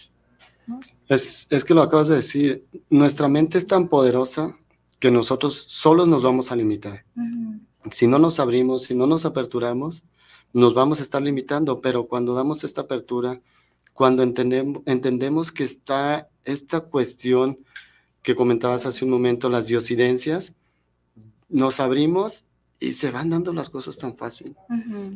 Es, es, que lo acabas de decir, nuestra mente es tan poderosa que nosotros solos nos vamos a limitar. Si no nos abrimos, si no nos aperturamos, nos vamos a estar limitando, pero cuando damos esta apertura, cuando entendemos, entendemos que está esta cuestión que comentabas hace un momento, las diosidencias, nos abrimos y se van dando las cosas tan fácil.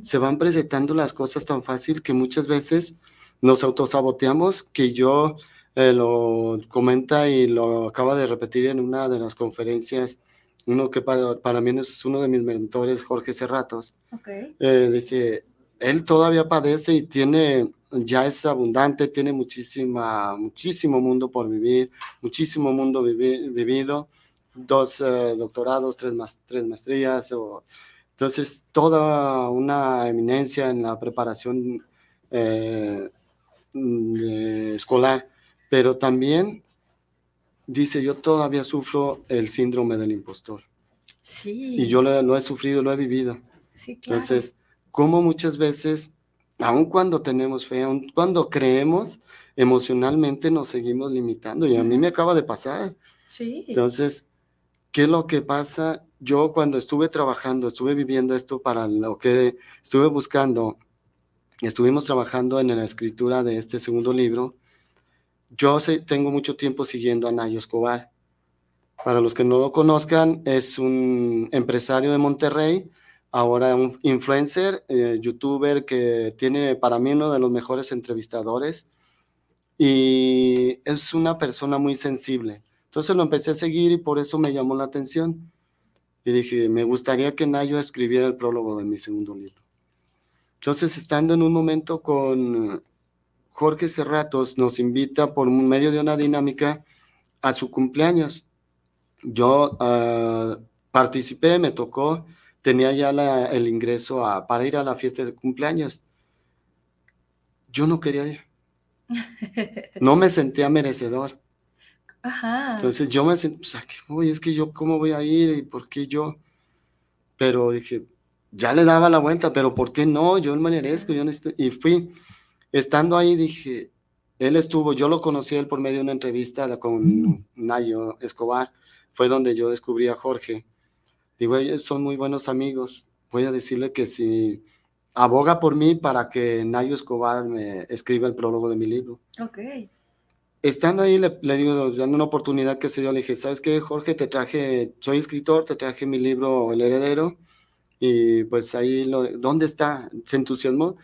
Se van presentando las cosas tan fácil que muchas veces nos autosaboteamos, que yo eh, lo comenta y lo acaba de repetir en una de las conferencias uno que para, para, mí es uno de mis mentores, Jorge Serratos, eh, dice, él todavía padece y tiene, ya es abundante, tiene muchísima, muchísimo mundo por vivir, muchísimo mundo vivido, dos eh, doctorados, tres, más, tres maestrías, o, entonces toda una eminencia en la preparación eh, mm, escolar, pero también dice, yo todavía sufro el síndrome del impostor. Sí. Y yo lo, he sufrido, lo he vivido. Sí, claro. Entonces, como muchas veces, aun cuando tenemos fe, aun cuando creemos, emocionalmente nos seguimos limitando. Y a mí me acaba de pasar. Sí. Entonces, ¿qué es lo que pasa? Yo cuando estuve trabajando, estuve viviendo esto para lo que estuve buscando, estuvimos trabajando en la escritura de este segundo libro, yo tengo mucho tiempo siguiendo a Nayo Escobar. Para los que no lo conozcan, es un empresario de Monterrey, ahora un influencer, eh, youtuber que tiene para mí uno de los mejores entrevistadores y es una persona muy sensible. Entonces lo empecé a seguir y por eso me llamó la atención. Y dije, me gustaría que Nayo escribiera el prólogo de mi segundo libro. Entonces, estando en un momento con Jorge Cerratos nos invita por medio de una dinámica a su cumpleaños. Yo ah, participé, me tocó, tenía ya el ingreso para ir a la fiesta de cumpleaños. Yo no quería ir. No me sentía merecedor. Entonces yo me sentí, pues, voy? Es que yo, ¿cómo voy a ir? ¿Y por qué yo? Pero dije, ya le daba la vuelta, pero ¿por qué no? Yo me merezco, yo necesito. Y fui. Estando ahí dije, él estuvo, yo lo conocí él por medio de una entrevista con mm. Nayo Escobar, fue donde yo descubrí a Jorge. Digo, ellos son muy buenos amigos, voy a decirle que si aboga por mí para que Nayo Escobar me escriba el prólogo de mi libro. Ok. Estando ahí, le, digo, dando una oportunidad que se dio, le dije, ¿sabes qué, Jorge? Te traje, soy escritor, te traje mi libro El Heredero, y pues ahí, lo, ¿dónde está? Se entusiasmó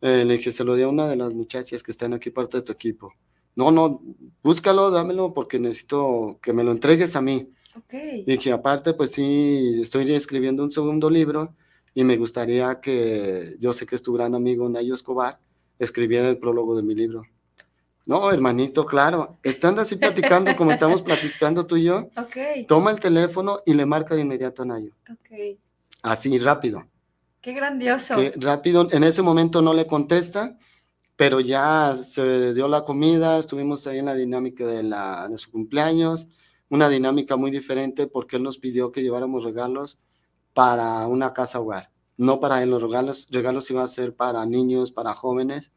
eh, le dije, se lo di a una de las muchachas que están aquí parte de tu equipo. No, no, búscalo, dámelo porque necesito que me lo entregues a mí. Okay. Dije, aparte, pues sí, estoy escribiendo un segundo libro y me gustaría que, yo sé que es tu gran amigo Nayo Escobar, escribiera el prólogo de mi libro. No, hermanito, claro. Estando así platicando como estamos platicando tú y yo, toma el teléfono y le marca de inmediato a Nayo. Así, rápido. Qué grandioso. rápido, en ese momento no le contesta, pero ya se dio la comida, estuvimos ahí en la dinámica de, la, de su cumpleaños, una dinámica muy diferente porque él nos pidió que lleváramos regalos para una casa hogar. No para él, los regalos, regalos iban a ser para niños, para jóvenes,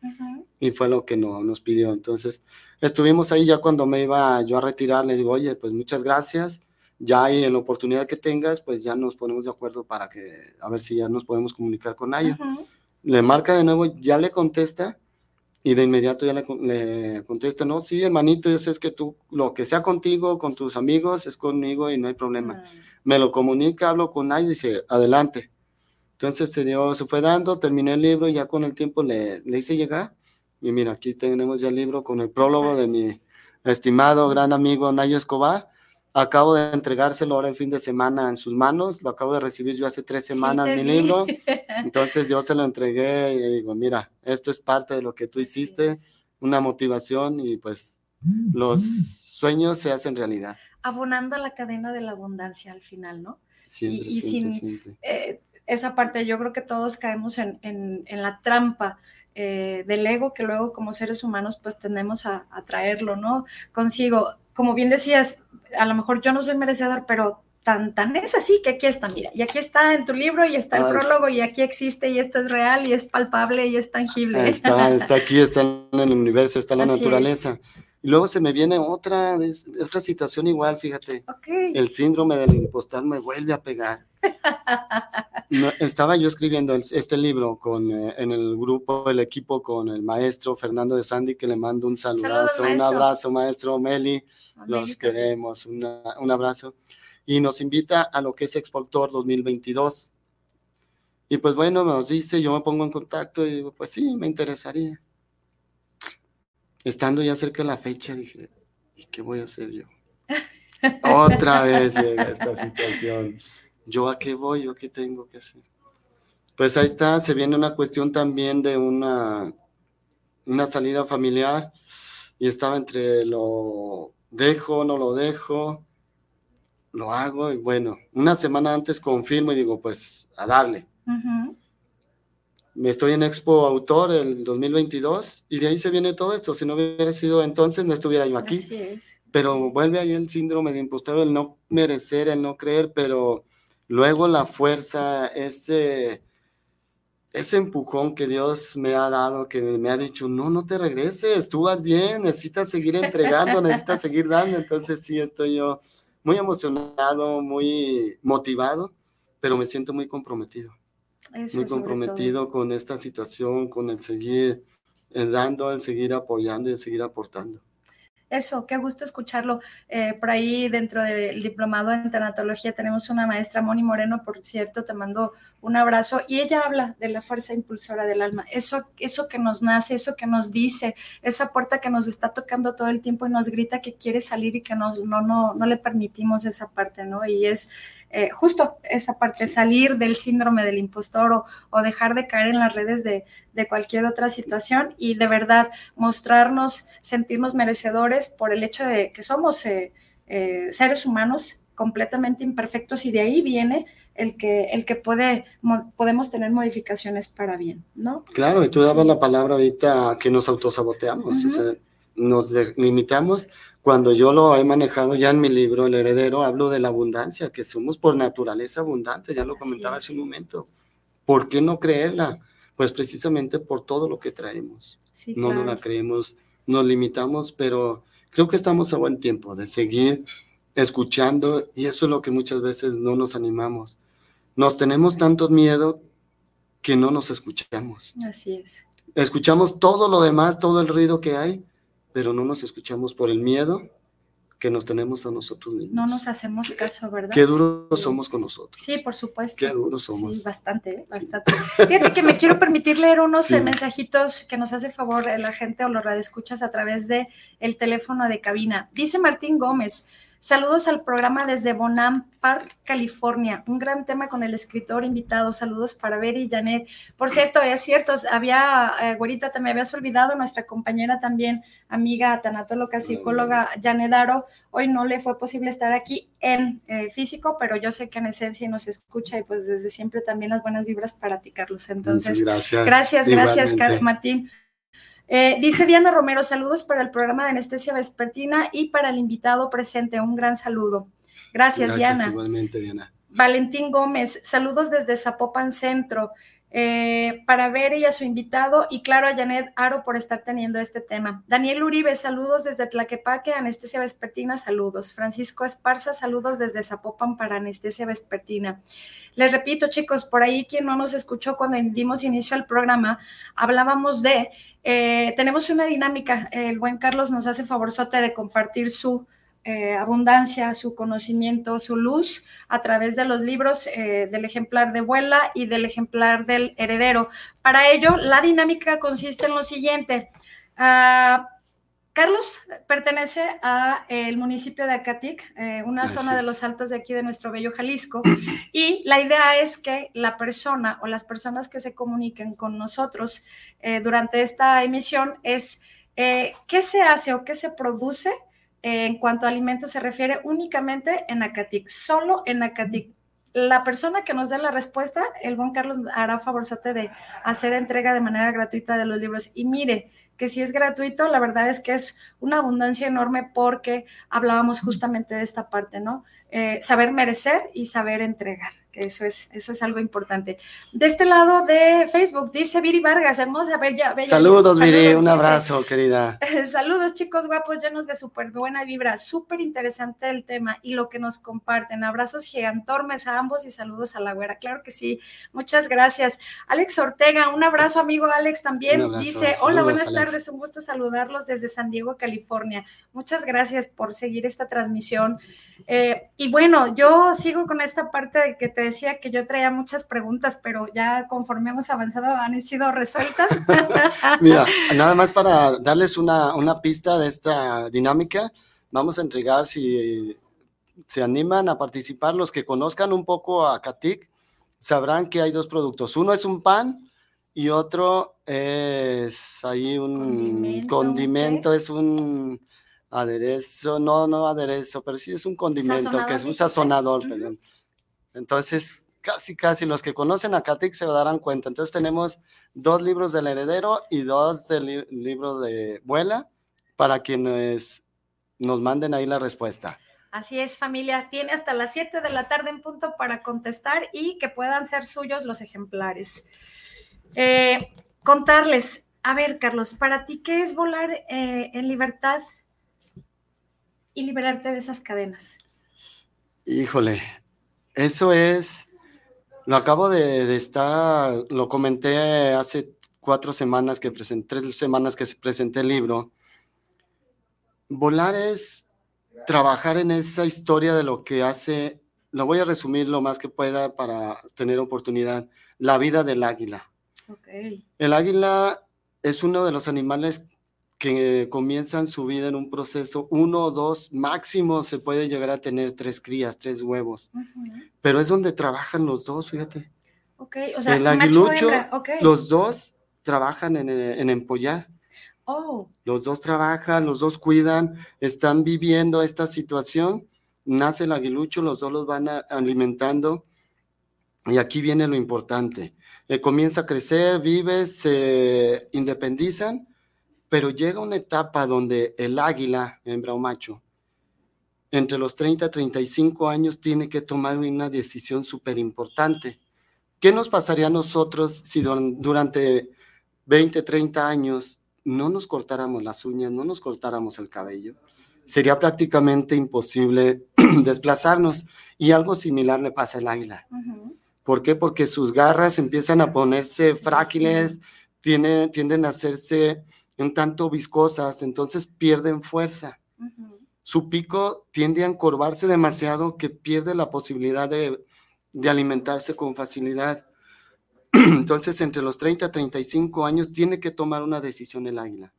y fue lo que no, nos pidió. Entonces, estuvimos ahí ya cuando me iba yo a retirar, le digo, oye, pues muchas gracias, ya ahí en la oportunidad que tengas, pues ya nos ponemos de acuerdo para que, a ver si ya nos podemos comunicar con ellos. Le marca de nuevo, ya le contesta, y de inmediato ya le, contesta, no, sí, hermanito, yo sé es que tú, lo que sea contigo, con tus amigos, es conmigo y no hay problema. Me lo comunica, hablo con ellos y dice, adelante. Entonces se dio, se fue dando, terminé el libro y ya con el tiempo le, le hice llegar. Y mira, aquí tenemos ya el libro con el prólogo de mi estimado gran amigo Nayo Escobar. Acabo de entregárselo ahora en fin de semana en sus manos. Lo acabo de recibir yo hace tres semanas mi libro. Entonces yo se lo entregué y le digo, mira, esto es parte de lo que tú hiciste, una motivación y pues los sueños se hacen realidad. Abonando la cadena de la abundancia al final, ¿no? Siempre, y, sin eh, esa parte, yo creo que todos caemos en, en, la trampa. Eh, del ego que luego como seres humanos pues tendemos a, a traerlo, ¿no? Consigo, como bien decías, a lo mejor yo no soy merecedor, pero tan, tan es así que aquí está, mira, y aquí está en tu libro y está el prólogo y aquí existe y esto es real y es palpable y es tangible. Está, está aquí, está en el universo, está en la naturaleza. Y luego se me viene otra, otra situación igual, fíjate. El síndrome del impostor me vuelve a pegar. Estaba yo escribiendo este libro con, eh, en el grupo, el equipo con el maestro Fernando de Sandy, que le mando un saludazo, un abrazo, maestro Meli, los queremos, un abrazo. Y nos invita a lo que es Exportor 2022. Y pues bueno, nos dice, yo me pongo en contacto y pues sí, me interesaría. Estando ya cerca de la fecha, dije, ¿y qué voy a hacer yo? Otra vez llega esta situación. ¿Yo a qué voy? ¿Yo qué tengo que hacer? Pues ahí está, se viene una cuestión también de una, una salida familiar y estaba entre lo dejo, no lo dejo, lo hago y bueno, una semana antes confirmo y digo, pues a darle. Me estoy en Expo Autor el 2022 y de ahí se viene todo esto. Si no hubiera sido entonces, no estuviera yo aquí. Así es. Pero vuelve ahí el síndrome de impostor, el no merecer, el no creer, pero Luego la fuerza, ese, ese empujón que Dios me ha dado, que me ha dicho, no, no te regreses, tú vas bien, necesitas seguir entregando, necesitas seguir dando. Entonces sí, estoy yo muy emocionado, muy motivado, pero me siento muy comprometido. muy comprometido con esta situación, con el seguir eh, dando, el seguir apoyando y el seguir aportando. Eso, qué gusto escucharlo. Eh, por ahí dentro del diplomado en tanatología tenemos una maestra, Moni Moreno, por cierto, te mando un abrazo y ella habla de la fuerza impulsora del alma, eso, eso que nos nace, eso que nos dice, esa puerta que nos está tocando todo el tiempo y nos grita que quiere salir y que no, no, no, no le permitimos esa parte, ¿no? Y es eh, justo esa parte, salir del síndrome del impostor o, dejar de caer en las redes de, cualquier otra situación y de verdad mostrarnos, sentirnos merecedores por el hecho de que somos eh, eh, seres humanos completamente imperfectos y de ahí viene el que, el que puede, podemos tener modificaciones para bien, ¿no? Claro, y tú dabas la palabra ahorita que nos autosaboteamos, o sea, nos limitamos cuando yo lo he manejado ya en mi libro, El Heredero, hablo de la abundancia, que somos por naturaleza abundantes, ya lo comentaba hace un momento. ¿Por qué no creerla? Pues precisamente por todo lo que traemos. no nos la creemos, nos limitamos, pero creo que estamos a buen tiempo de seguir escuchando y eso es lo que muchas veces no nos animamos. Nos tenemos tanto miedo que no nos escuchamos. Así es. Escuchamos todo lo demás, todo el ruido que hay, pero no nos escuchamos por el miedo que nos tenemos a nosotros mismos. No nos hacemos caso, ¿verdad? Qué duros somos con nosotros. Sí, por supuesto. Qué duros somos. Sí, bastante, bastante. Fíjate que me quiero permitir leer unos mensajitos que nos hace favor la gente o los radioescuchas a través de el teléfono de cabina. Dice Martín Gómez, Saludos al programa desde Bonham Park, California. Un gran tema con el escritor invitado. Saludos para Beri y Janet. Por cierto, es cierto, había, eh, güerita, te me habías olvidado, nuestra compañera también, amiga, tanatóloga, psicóloga, Janet Aro. Hoy no le fue posible estar aquí en eh, físico, pero yo sé que en esencia nos escucha y pues desde siempre también las buenas vibras para ti, Carlos. Entonces, gracias. Gracias, gracias, Martín. Eh, dice Diana Romero, saludos para el programa de anestesia vespertina y para el invitado presente. Un gran saludo. Gracias, Gracias Diana. Igualmente, Diana. Valentín Gómez, saludos desde Zapopan Centro. Eh, para ver y a su invitado y claro a Janet Aro por estar teniendo este tema. Daniel Uribe, saludos desde Tlaquepaque, Anestesia Vespertina, saludos. Francisco Esparza, saludos desde Zapopan para Anestesia Vespertina. Les repito, chicos, por ahí quien no nos escuchó cuando dimos inicio al programa, hablábamos de, eh, tenemos una dinámica, el buen Carlos nos hace favorzote de compartir su eh, abundancia, su conocimiento, su luz a través de los libros eh, del ejemplar de Vuela y del ejemplar del heredero. Para ello, la dinámica consiste en lo siguiente. Ah, Carlos pertenece a el municipio de Acatic, eh, una zona de los altos de aquí de nuestro bello Jalisco, y la idea es que la persona o las personas que se comuniquen con nosotros durante esta emisión es qué se hace o qué se produce en cuanto a alimentos se refiere únicamente en Acatic, solo en Acatic. La persona que nos dé la respuesta, el buen Carlos hará favorzote de hacer entrega de manera gratuita de los libros. Y mire, que si es gratuito, la verdad es que es una abundancia enorme porque hablábamos justamente de esta parte, ¿no? Eh, saber merecer y saber entregar que eso es, eso es algo importante. De este lado de Facebook, dice Viri Vargas, hermosa, bella, bella. Saludos, Viri, un abrazo, querida. Saludos, chicos guapos, llenos de súper buena vibra, súper interesante el tema y lo que nos comparten. Abrazos gigantormes a ambos y saludos a la güera, claro que sí, muchas gracias. Alex Ortega, un abrazo, amigo Alex, también dice, hola, buenas tardes, un gusto saludarlos desde San Diego, California. Muchas gracias por seguir esta transmisión. Eh, y bueno, yo sigo con esta parte de que te decía que yo traía muchas preguntas, pero ya conforme hemos avanzado han sido resueltas. Mira, nada más para darles una, pista de esta dinámica, vamos a entregar si se animan a participar, los que conozcan un poco a Katik, sabrán que hay dos productos. Uno es un pan y otro es ahí un condimento, es un aderezo, no, no aderezo, pero sí es un condimento, que es un sazonador, perdón. Entonces, casi, casi los que conocen a Katik se darán cuenta. Entonces tenemos dos libros del heredero y dos del libro de Vuela para quienes nos manden ahí la respuesta. Así es, familia. Tiene hasta las 7 de la tarde en punto para contestar y que puedan ser suyos los ejemplares. Eh, contarles, a ver, Carlos, para ti, ¿qué es volar eh, en libertad y liberarte de esas cadenas? Híjole, eso es, lo acabo de, estar, lo comenté hace cuatro semanas que presenté, tres semanas que presenté el libro. Volar es trabajar en esa historia de lo que hace, lo voy a resumir lo más que pueda para tener oportunidad, la vida del águila. El águila es uno de los animales que comienzan su vida en un proceso, uno o dos, máximo se puede llegar a tener tres crías, tres huevos, pero es donde trabajan los dos, fíjate. o sea, el aguilucho, los dos trabajan en, en empollar. Oh. Los dos trabajan, los dos cuidan, están viviendo esta situación, nace el aguilucho, los dos los van alimentando y aquí viene lo importante. Eh, comienza a crecer, vive, se independizan pero llega una etapa donde el águila, hembra o macho, entre los 30 y 35 años tiene que tomar una decisión súper importante. ¿Qué nos pasaría a nosotros si durante 20, 30 años no nos cortáramos las uñas, no nos cortáramos el cabello? Sería prácticamente imposible desplazarnos y algo similar le pasa al águila. ¿Por qué? Porque sus garras empiezan a ponerse frágiles, tienden a hacerse un tanto viscosas, entonces pierden fuerza. Su pico tiende a encorvarse demasiado que pierde la posibilidad de, alimentarse con facilidad. Entonces, entre los 30 y 35 años tiene que tomar una decisión el águila,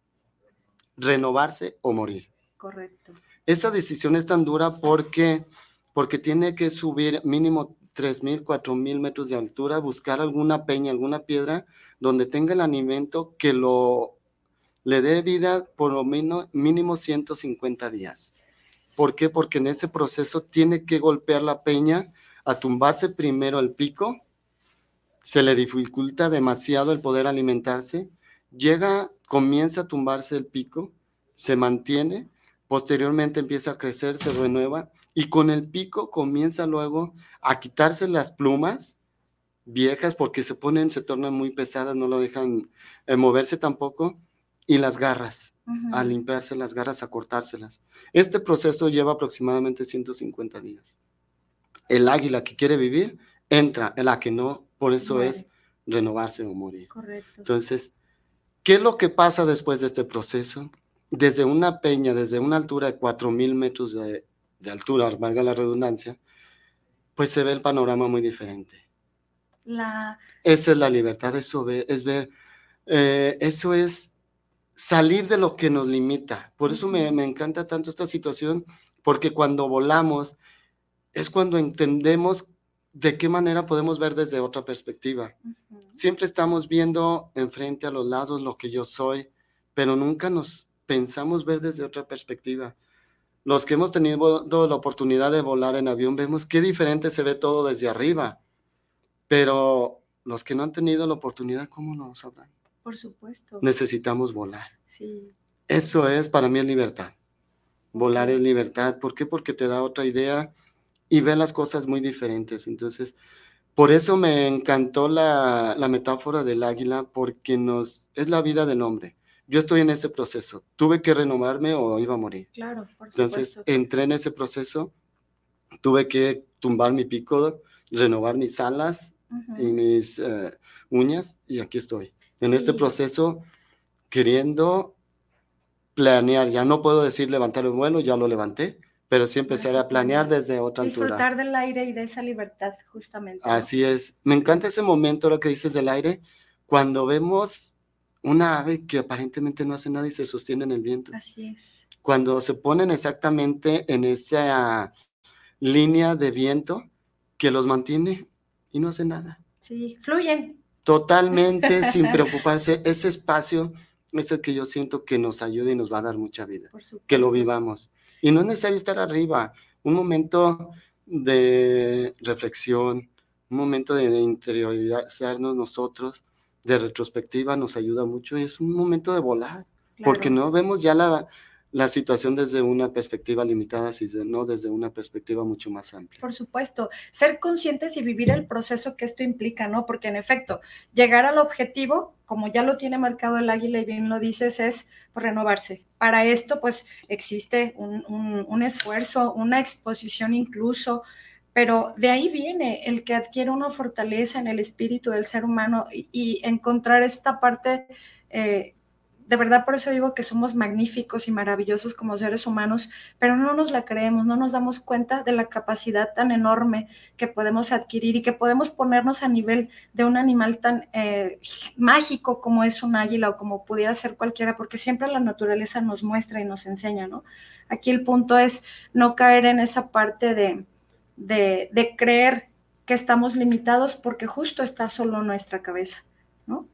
renovarse o morir. Correcto. Esa decisión es tan dura porque, porque tiene que subir mínimo 3.000, 4.000 metros de altura, buscar alguna peña, alguna piedra donde tenga el alimento que lo le dé vida por lo menos mínimo 150 días. ¿Por qué? Porque en ese proceso tiene que golpear la peña a tumbarse primero el pico, se le dificulta demasiado el poder alimentarse, llega, comienza a tumbarse el pico, se mantiene, posteriormente empieza a crecer, se renueva y con el pico comienza luego a quitarse las plumas viejas porque se ponen, se tornan muy pesadas, no lo dejan eh, moverse tampoco y las garras, a limpiarse las garras, a cortárselas. Este proceso lleva aproximadamente 150 días. El águila que quiere vivir entra, la que no, por eso es renovarse o morir. Correcto. Entonces, ¿qué es lo que pasa después de este proceso? Desde una peña, desde una altura de 4.000 metros de, de altura, valga la redundancia, pues se ve el panorama muy diferente. La... Esa es la libertad, eso es ver, eh, eso es salir de lo que nos limita. Por eso me, me, encanta tanto esta situación, porque cuando volamos es cuando entendemos de qué manera podemos ver desde otra perspectiva. Siempre estamos viendo enfrente a los lados lo que yo soy, pero nunca nos pensamos ver desde otra perspectiva. Los que hemos tenido la oportunidad de volar en avión vemos qué diferente se ve todo desde arriba, pero los que no han tenido la oportunidad, ¿cómo lo sabrán? Por supuesto. Necesitamos volar. Sí. Eso es para mí libertad. Volar es libertad. ¿Por qué? Porque te da otra idea y ve las cosas muy diferentes. Entonces, por eso me encantó la, la metáfora del águila, porque nos, es la vida del hombre. Yo estoy en ese proceso. Tuve que renovarme o iba a morir. Claro, por Entonces, entré en ese proceso. Tuve que tumbar mi pico, renovar mis alas uh -huh. y mis uh, uñas, y aquí estoy en sí. este proceso queriendo planear. Ya no puedo decir levantar el vuelo, ya lo levanté, pero sí empezar a planear desde otra Disfrutar altura. del aire y de esa libertad, justamente. ¿no? Así es. Me encanta ese momento, lo que dices del aire, cuando vemos una ave que aparentemente no hace nada y se sostiene en el viento. Así es. Cuando se ponen exactamente en esa línea de viento que los mantiene y no hace nada. Sí, fluyen. Totalmente sin preocuparse. Ese espacio es el que yo siento que nos ayuda y nos va a dar mucha vida. Que lo vivamos. Y no es necesario estar arriba. Un momento de reflexión, un momento de, interiorizarnos nosotros, de retrospectiva, nos ayuda mucho. Y es un momento de volar. Claro. Porque no vemos ya la, la situación desde una perspectiva limitada, sino desde una perspectiva mucho más amplia. Por supuesto, ser conscientes y vivir el proceso que esto implica, ¿no? Porque en efecto, llegar al objetivo, como ya lo tiene marcado el águila y bien lo dices, es renovarse. Para esto, pues existe un, un, esfuerzo, una exposición incluso, pero de ahí viene el que adquiere una fortaleza en el espíritu del ser humano y, y encontrar esta parte eh, de verdad por eso digo que somos magníficos y maravillosos como seres humanos, pero no nos la creemos, no nos damos cuenta de la capacidad tan enorme que podemos adquirir y que podemos ponernos a nivel de un animal tan eh, mágico como es un águila o como pudiera ser cualquiera, porque siempre la naturaleza nos muestra y nos enseña, ¿no? Aquí el punto es no caer en esa parte de, de, de creer que estamos limitados porque justo está solo nuestra cabeza, ¿no?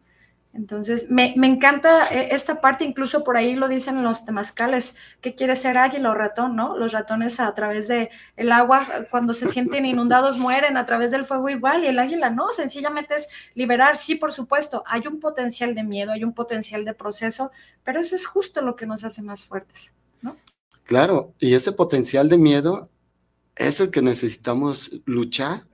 Entonces, me, me, encanta esta parte, incluso por ahí lo dicen los temazcales, que quiere ser águila o ratón, ¿no? Los ratones a través del el agua, cuando se sienten inundados, mueren a través del fuego igual, y el águila no, sencillamente es liberar, sí, por supuesto, hay un potencial de miedo, hay un potencial de proceso, pero eso es justo lo que nos hace más fuertes, ¿no? Claro, y ese potencial de miedo es el que necesitamos luchar,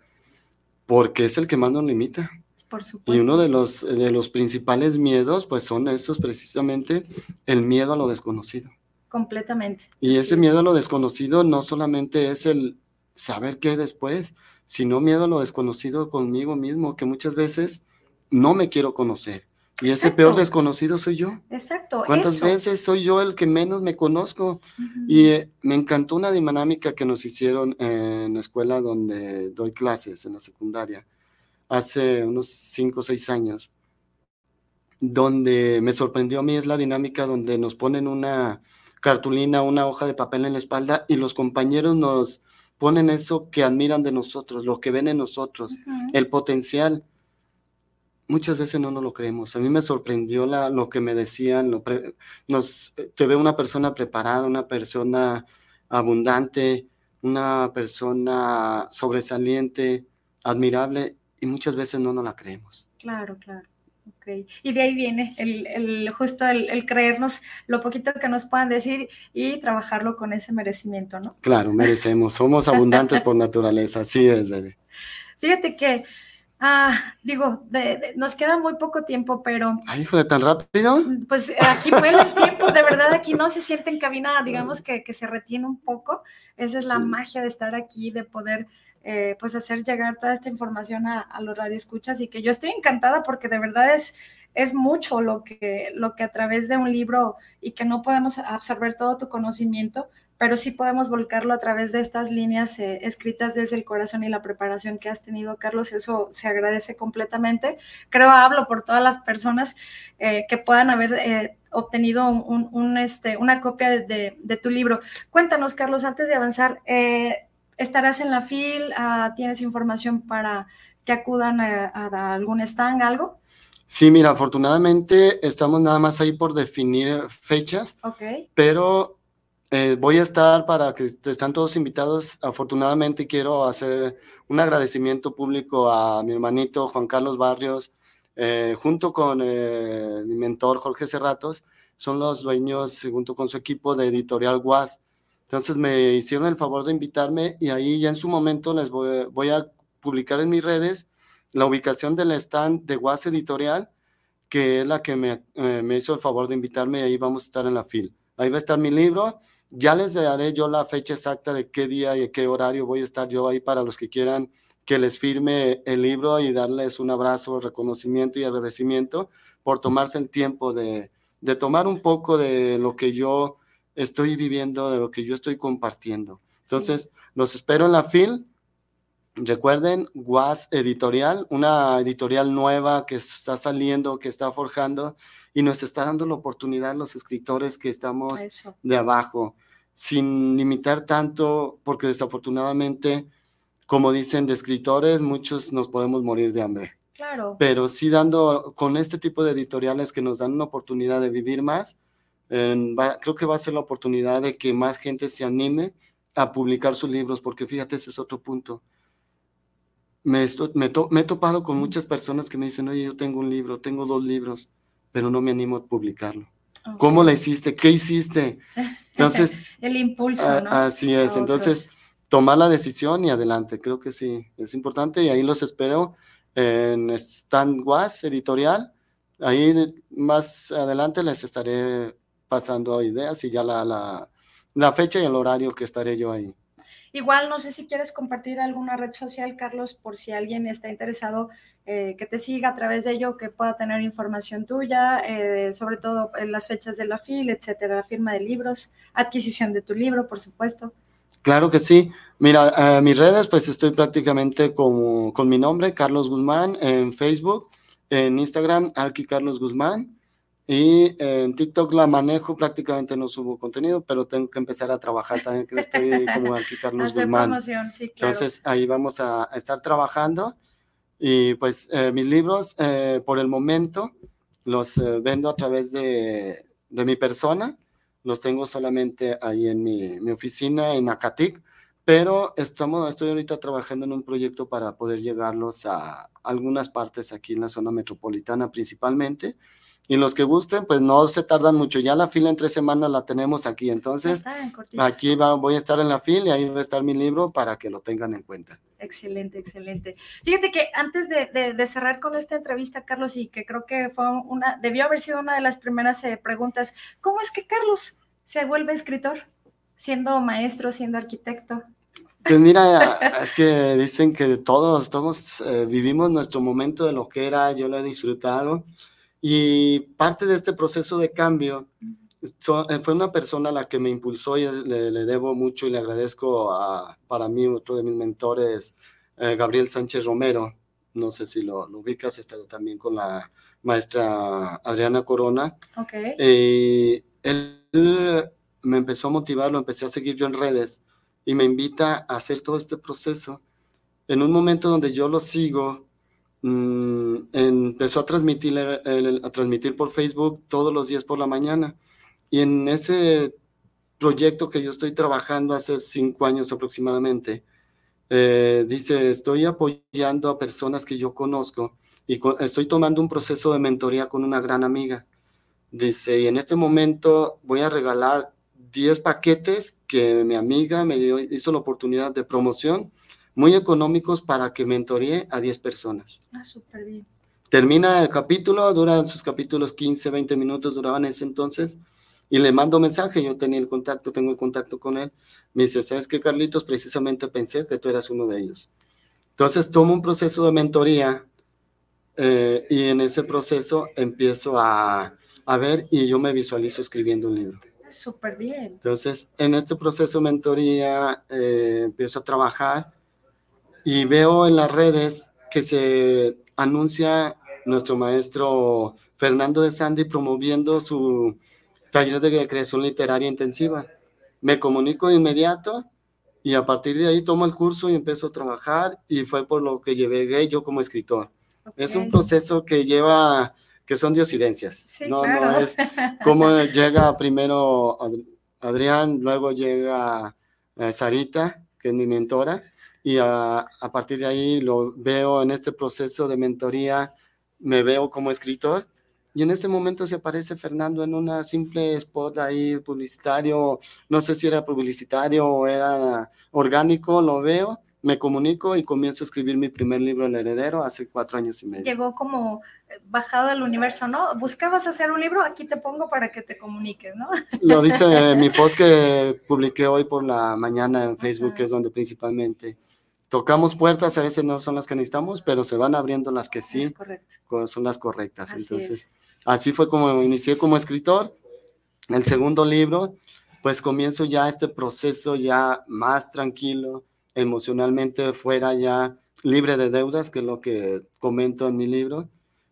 porque es el que más nos limita. Por supuesto. Y uno de los, de los principales miedos, pues son esos precisamente, el miedo a lo desconocido. Completamente. Y ese miedo a lo desconocido no solamente es el saber qué después, sino miedo a lo desconocido conmigo mismo, que muchas veces no me quiero conocer. Y Exacto. ese peor desconocido soy yo. Exacto. ¿Cuántas eso. veces soy yo el que menos me conozco? Uh -huh. Y eh, me encantó una dinámica que nos hicieron en la escuela donde doy clases, en la secundaria hace unos 5 o 6 años, donde me sorprendió a mí es la dinámica donde nos ponen una, cartulina, una hoja de papel en la espalda y los compañeros nos ponen eso que admiran de nosotros, lo que ven en nosotros, el potencial. Muchas veces no nos lo creemos. A mí me sorprendió la, lo que me decían. Lo nos, te ve una persona preparada, una persona abundante, una persona sobresaliente, admirable, y muchas veces no nos la creemos. Claro, claro. Okay. Y de ahí viene el, el justo el, el, creernos lo poquito que nos puedan decir y trabajarlo con ese merecimiento, ¿no? Claro, merecemos. Somos abundantes por naturaleza, así es, bebé. Fíjate que, ah, digo, de, de, nos queda muy poco tiempo, pero... Ay, híjole, tan rápido. Pues aquí vuela el tiempo, de verdad aquí no se siente en cabina, digamos que, que se retiene un poco. Esa es la sí. magia de estar aquí, de poder eh, pues hacer llegar toda esta información a, a, los radioescuchas y que yo estoy encantada porque de verdad es, es mucho lo que, lo que a través de un libro y que no podemos absorber todo tu conocimiento, pero sí podemos volcarlo a través de estas líneas eh, escritas desde el corazón y la preparación que has tenido, Carlos. Eso se agradece completamente. Creo hablo por todas las personas eh, que puedan haber obtenido un, este, una copia de, de, tu libro. Cuéntanos, Carlos, antes de avanzar, estarás en la FIL, uh, tienes información para que acudan a, a, algún stand, algo. Sí, mira, afortunadamente estamos nada más ahí por definir fechas, okay. pero eh, voy a estar para que están todos invitados. Afortunadamente quiero hacer un agradecimiento público a mi hermanito Juan Carlos Barrios, eh, junto con eh, mi mentor Jorge Cerratos, son los dueños, junto con su equipo de Editorial WAS. Entonces me hicieron el favor de invitarme y ahí ya en su momento les voy, a publicar en mis redes la ubicación del stand de WAS Editorial, que es la que me, eh, me, hizo el favor de invitarme y ahí vamos a estar en la fila. Ahí va a estar mi libro. Ya les daré yo la fecha exacta de qué día y qué horario voy a estar yo ahí para los que quieran que les firme el libro y darles un abrazo, reconocimiento y agradecimiento por tomarse el tiempo de, de tomar un poco de lo que yo estoy viviendo, de lo que yo estoy compartiendo. Entonces, sí. los espero en la FIL. Recuerden, Guas Editorial, una editorial nueva que está saliendo, que está forjando y nos está dando la oportunidad a los escritores que estamos Eso. de abajo, sin limitar tanto, porque desafortunadamente, como dicen de escritores, muchos nos podemos morir de hambre. Claro. Pero sí dando con este tipo de editoriales que nos dan una oportunidad de vivir más, eh, va, creo que va a ser la oportunidad de que más gente se anime a publicar sus libros, porque fíjate, ese es otro punto. Me, estoy, me, to, me, he topado con muchas personas que me dicen, oye, yo tengo un libro, tengo dos libros, pero no me animo a publicarlo. Okay. ¿Cómo la hiciste? ¿Qué hiciste? Entonces... El impulso, ¿no? Así es, entonces tomar la decisión y adelante, creo que sí, es importante y ahí los espero en Stan Was Editorial. Ahí más adelante les estaré pasando ideas y ya la, la, la, fecha y el horario que estaré yo ahí. Igual, no sé si quieres compartir alguna red social, Carlos, por si alguien está interesado eh, que te siga a través de ello, que pueda tener información tuya, eh, sobre todo en las fechas de la FIL, etcétera, firma de libros, adquisición de tu libro, por supuesto. Claro que sí. Mira, eh, mis redes, pues estoy prácticamente con, con mi nombre, Carlos Guzmán, en Facebook, en Instagram, Alki Carlos Guzmán. Y en TikTok la manejo, prácticamente no subo contenido, pero tengo que empezar a trabajar también, que estoy como aquí Carlos Guzmán. Sí, claro. Entonces ahí vamos a, a, estar trabajando. Y pues eh, mis libros, eh, por el momento, los eh, vendo a través de, de, mi persona. Los tengo solamente ahí en mi, mi oficina en Acatic, pero estamos, estoy ahorita trabajando en un proyecto para poder llegarlos a algunas partes aquí en la zona metropolitana principalmente y los que gusten, pues no se tardan mucho. Ya la fila en tres semanas la tenemos aquí. Entonces, aquí va, voy a estar en la fila y ahí va a estar mi libro para que lo tengan en cuenta. Excelente, excelente. Fíjate que antes de, de, de, cerrar con esta entrevista, Carlos, y que creo que fue una, debió haber sido una de las primeras eh, preguntas, ¿cómo es que Carlos se vuelve escritor, siendo maestro, siendo arquitecto? Pues mira, es que dicen que todos, todos eh, vivimos nuestro momento de lo que era, yo lo he disfrutado. Y parte de este proceso de cambio so, fue una persona a la que me impulsó y le, le, debo mucho y le agradezco a, para mí, otro de mis mentores, eh, Gabriel Sánchez Romero. No sé si lo, lo ubicas, he estado también con la maestra Adriana Corona. Okay. Eh, él me empezó a motivar, lo empecé a seguir yo en redes y me invita a hacer todo este proceso. En un momento donde yo lo sigo, mm, empezó a transmitir, a transmitir por Facebook todos los días por la mañana. Y en ese proyecto que yo estoy trabajando hace cinco años aproximadamente, eh, dice, estoy apoyando a personas que yo conozco y estoy tomando un proceso de mentoría con una gran amiga. Dice, y en este momento voy a regalar 10 paquetes que mi amiga me dio, hizo la oportunidad de promoción, muy económicos para que mentoree a 10 personas. Ah, súper bien. Termina el capítulo, duran sus capítulos 15, 20 minutos, duraban ese entonces, y le mando mensaje, yo tenía el contacto, tengo el contacto con él, me dice, ¿sabes qué, Carlitos? Precisamente pensé que tú eras uno de ellos. Entonces tomo un proceso de mentoría eh, y en ese proceso empiezo a, a ver y yo me visualizo escribiendo un libro. Súper bien. Entonces, en este proceso de mentoría eh, empiezo a trabajar y veo en las redes que se anuncia nuestro maestro Fernando de Sandy promoviendo su taller de creación literaria intensiva. Me comunico de inmediato y a partir de ahí tomo el curso y empiezo a trabajar y fue por lo que llegué yo como escritor. Es un proceso que lleva que son diosidencias. no, no es como llega primero Adrián, luego llega eh, Sarita, que es mi mentora, y a, a, partir de ahí lo veo en este proceso de mentoría, me veo como escritor. Y en ese momento se aparece Fernando en una simple spot ahí publicitario, no sé si era publicitario o era orgánico, lo veo me comunico y comienzo a escribir mi primer libro, El Heredero, hace cuatro años y medio. Llegó como bajado del universo, ¿no? Buscabas hacer un libro, aquí te pongo para que te comuniques, ¿no? Lo dice mi post que publiqué hoy por la mañana en Facebook, que es donde principalmente tocamos puertas, a veces no son las que necesitamos, pero se van abriendo las que sí son las correctas. Entonces, así fue como inicié como escritor. El segundo libro, pues comienzo ya este proceso ya más tranquilo, emocionalmente fuera ya libre de deudas, que es lo que comento en mi libro,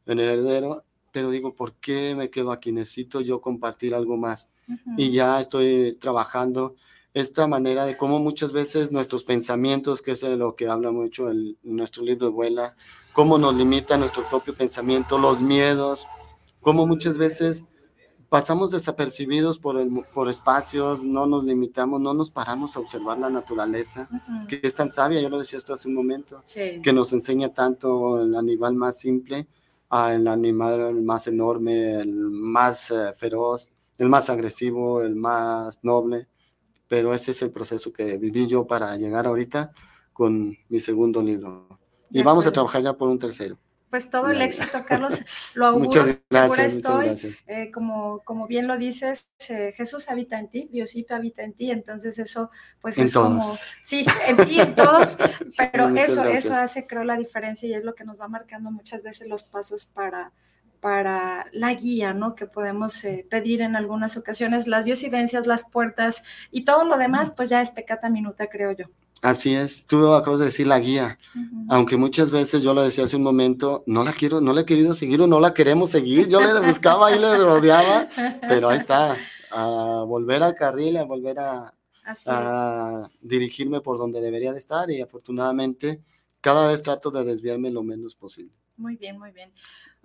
en el heredero, pero digo, ¿por qué me quedo aquí? Necesito yo compartir algo más. Y ya estoy trabajando esta manera de cómo muchas veces nuestros pensamientos, que es lo que habla mucho en nuestro libro de Vuela, cómo nos limita nuestro propio pensamiento, los miedos, cómo muchas veces pasamos desapercibidos por, el, por espacios, no nos limitamos, no nos paramos a observar la naturaleza, que es tan sabia, yo lo decía esto hace un momento, que nos enseña tanto el animal más simple al animal más enorme, el más eh, feroz, el más agresivo, el más noble, pero ese es el proceso que viví yo para llegar ahorita con mi segundo libro. Y vamos a trabajar ya por un tercero. Pues todo el éxito, Carlos, lo auguro, segura estoy. Eh, como, como bien lo dices, eh, Jesús habita en ti, Diosito habita en ti, entonces eso pues es como, sí, en ti, en todos, pero eso, eso hace creo la diferencia y es lo que nos va marcando muchas veces los pasos para, para la guía, ¿no? Que podemos eh, pedir en algunas ocasiones, las diosidencias, las puertas y todo lo demás, pues ya es pecata minuta, creo yo. Así es, tú acabas de decir la guía, aunque muchas veces yo lo decía hace un momento, no la quiero, no la he querido seguir o no la queremos seguir, yo le buscaba y le rodeaba, pero ahí está, a volver al carril, a volver a, a dirigirme por donde debería de estar y afortunadamente cada vez trato de desviarme lo menos posible. Muy bien, muy bien.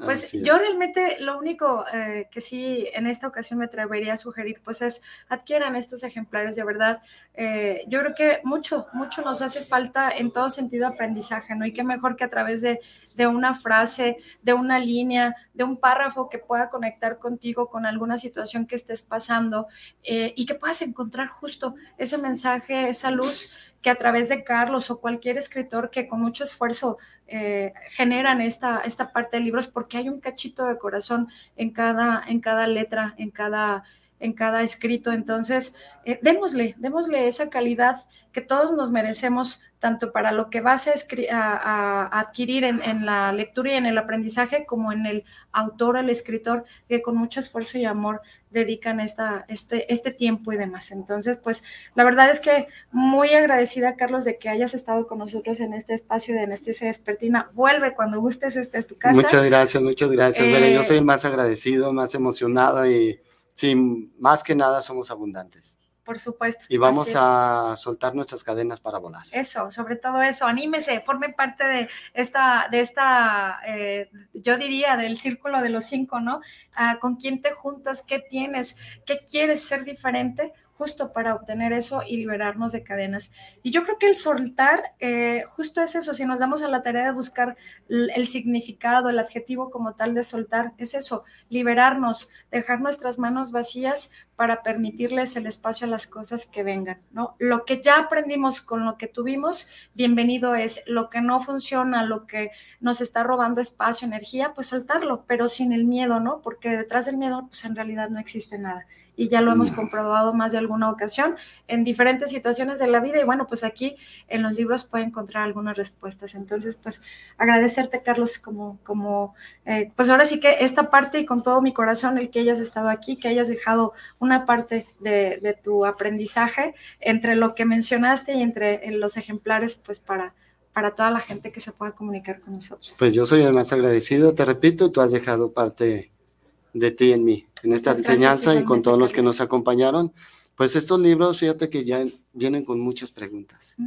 Pues yo realmente lo único eh, que sí en esta ocasión me atrevería a sugerir, pues es adquieran estos ejemplares de verdad. Eh, yo creo que mucho, mucho nos hace falta en todo sentido aprendizaje, ¿no? Y qué mejor que a través de, de una frase, de una línea, de un párrafo que pueda conectar contigo con alguna situación que estés pasando eh, y que puedas encontrar justo ese mensaje, esa luz que a través de Carlos o cualquier escritor que con mucho esfuerzo eh, generan esta, esta parte de libros, porque hay un cachito de corazón en cada, en cada letra, en cada, en cada escrito. Entonces, eh, démosle, démosle esa calidad que todos nos merecemos, tanto para lo que vas a, adquirir en, la lectura y en el aprendizaje, como en el autor, el escritor, que con mucho esfuerzo y amor dedican esta, este, este tiempo y demás. Entonces, pues la verdad es que muy agradecida, Carlos, de que hayas estado con nosotros en este espacio de Anestesia Despertina. Vuelve cuando gustes, esta es tu casa. Muchas gracias, muchas gracias. yo soy el más agradecido, más emocionado y Sí, más que nada somos abundantes. Por supuesto. Y vamos a soltar nuestras cadenas para volar. Eso, sobre todo eso, anímese, forme parte de esta, de esta, eh, yo diría, del círculo de los cinco, ¿no? Ah, ¿Con quién te juntas? ¿Qué tienes? ¿Qué quieres ser diferente? Justo para obtener eso y liberarnos de cadenas. Y yo creo que el soltar eh, justo es eso, si nos damos a la tarea de buscar el significado, el adjetivo como tal de soltar, es eso, liberarnos, dejar nuestras manos vacías para permitirles el espacio a las cosas que vengan, ¿no? Lo que ya aprendimos con lo que tuvimos, bienvenido es, lo que no funciona, lo que nos está robando espacio, energía, pues soltarlo, pero sin el miedo, ¿no? Porque detrás del miedo, pues en realidad no existe nada y ya lo hemos mm. comprobado más de alguna ocasión en diferentes situaciones de la vida y bueno, pues aquí en los libros puede encontrar algunas respuestas. Entonces, pues agradecerte, Carlos, como, como eh, pues ahora sí que esta parte y con todo mi corazón el que hayas estado aquí, que hayas dejado una parte de, de tu aprendizaje entre lo que mencionaste y entre los ejemplares, pues para para toda la gente que se pueda comunicar con nosotros. Pues yo soy el más agradecido, te repito, tú has dejado parte de ti en mí, en esta enseñanza y con todos los que nos acompañaron. Pues estos libros, fíjate que ya vienen con muchas preguntas.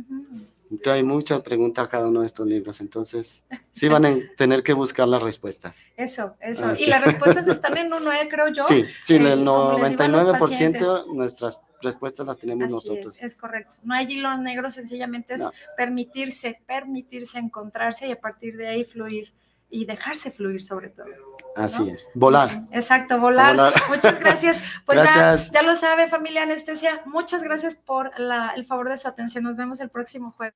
hay muchas preguntas a cada uno de estos libros, entonces sí van a tener que buscar las respuestas. Eso, eso. y las respuestas están en uno, ¿eh? creo yo. Sí, sí, el 99% de nuestras respuestas las tenemos nosotros. Es, es, correcto. No hay hilo negro, sencillamente es permitirse, permitirse encontrarse y a partir de ahí fluir y dejarse fluir sobre todo. Así es, volar. Exacto, volar. Muchas gracias. Pues Ya, lo sabe familia anestesia, muchas gracias por el favor de su atención. Nos vemos el próximo jueves.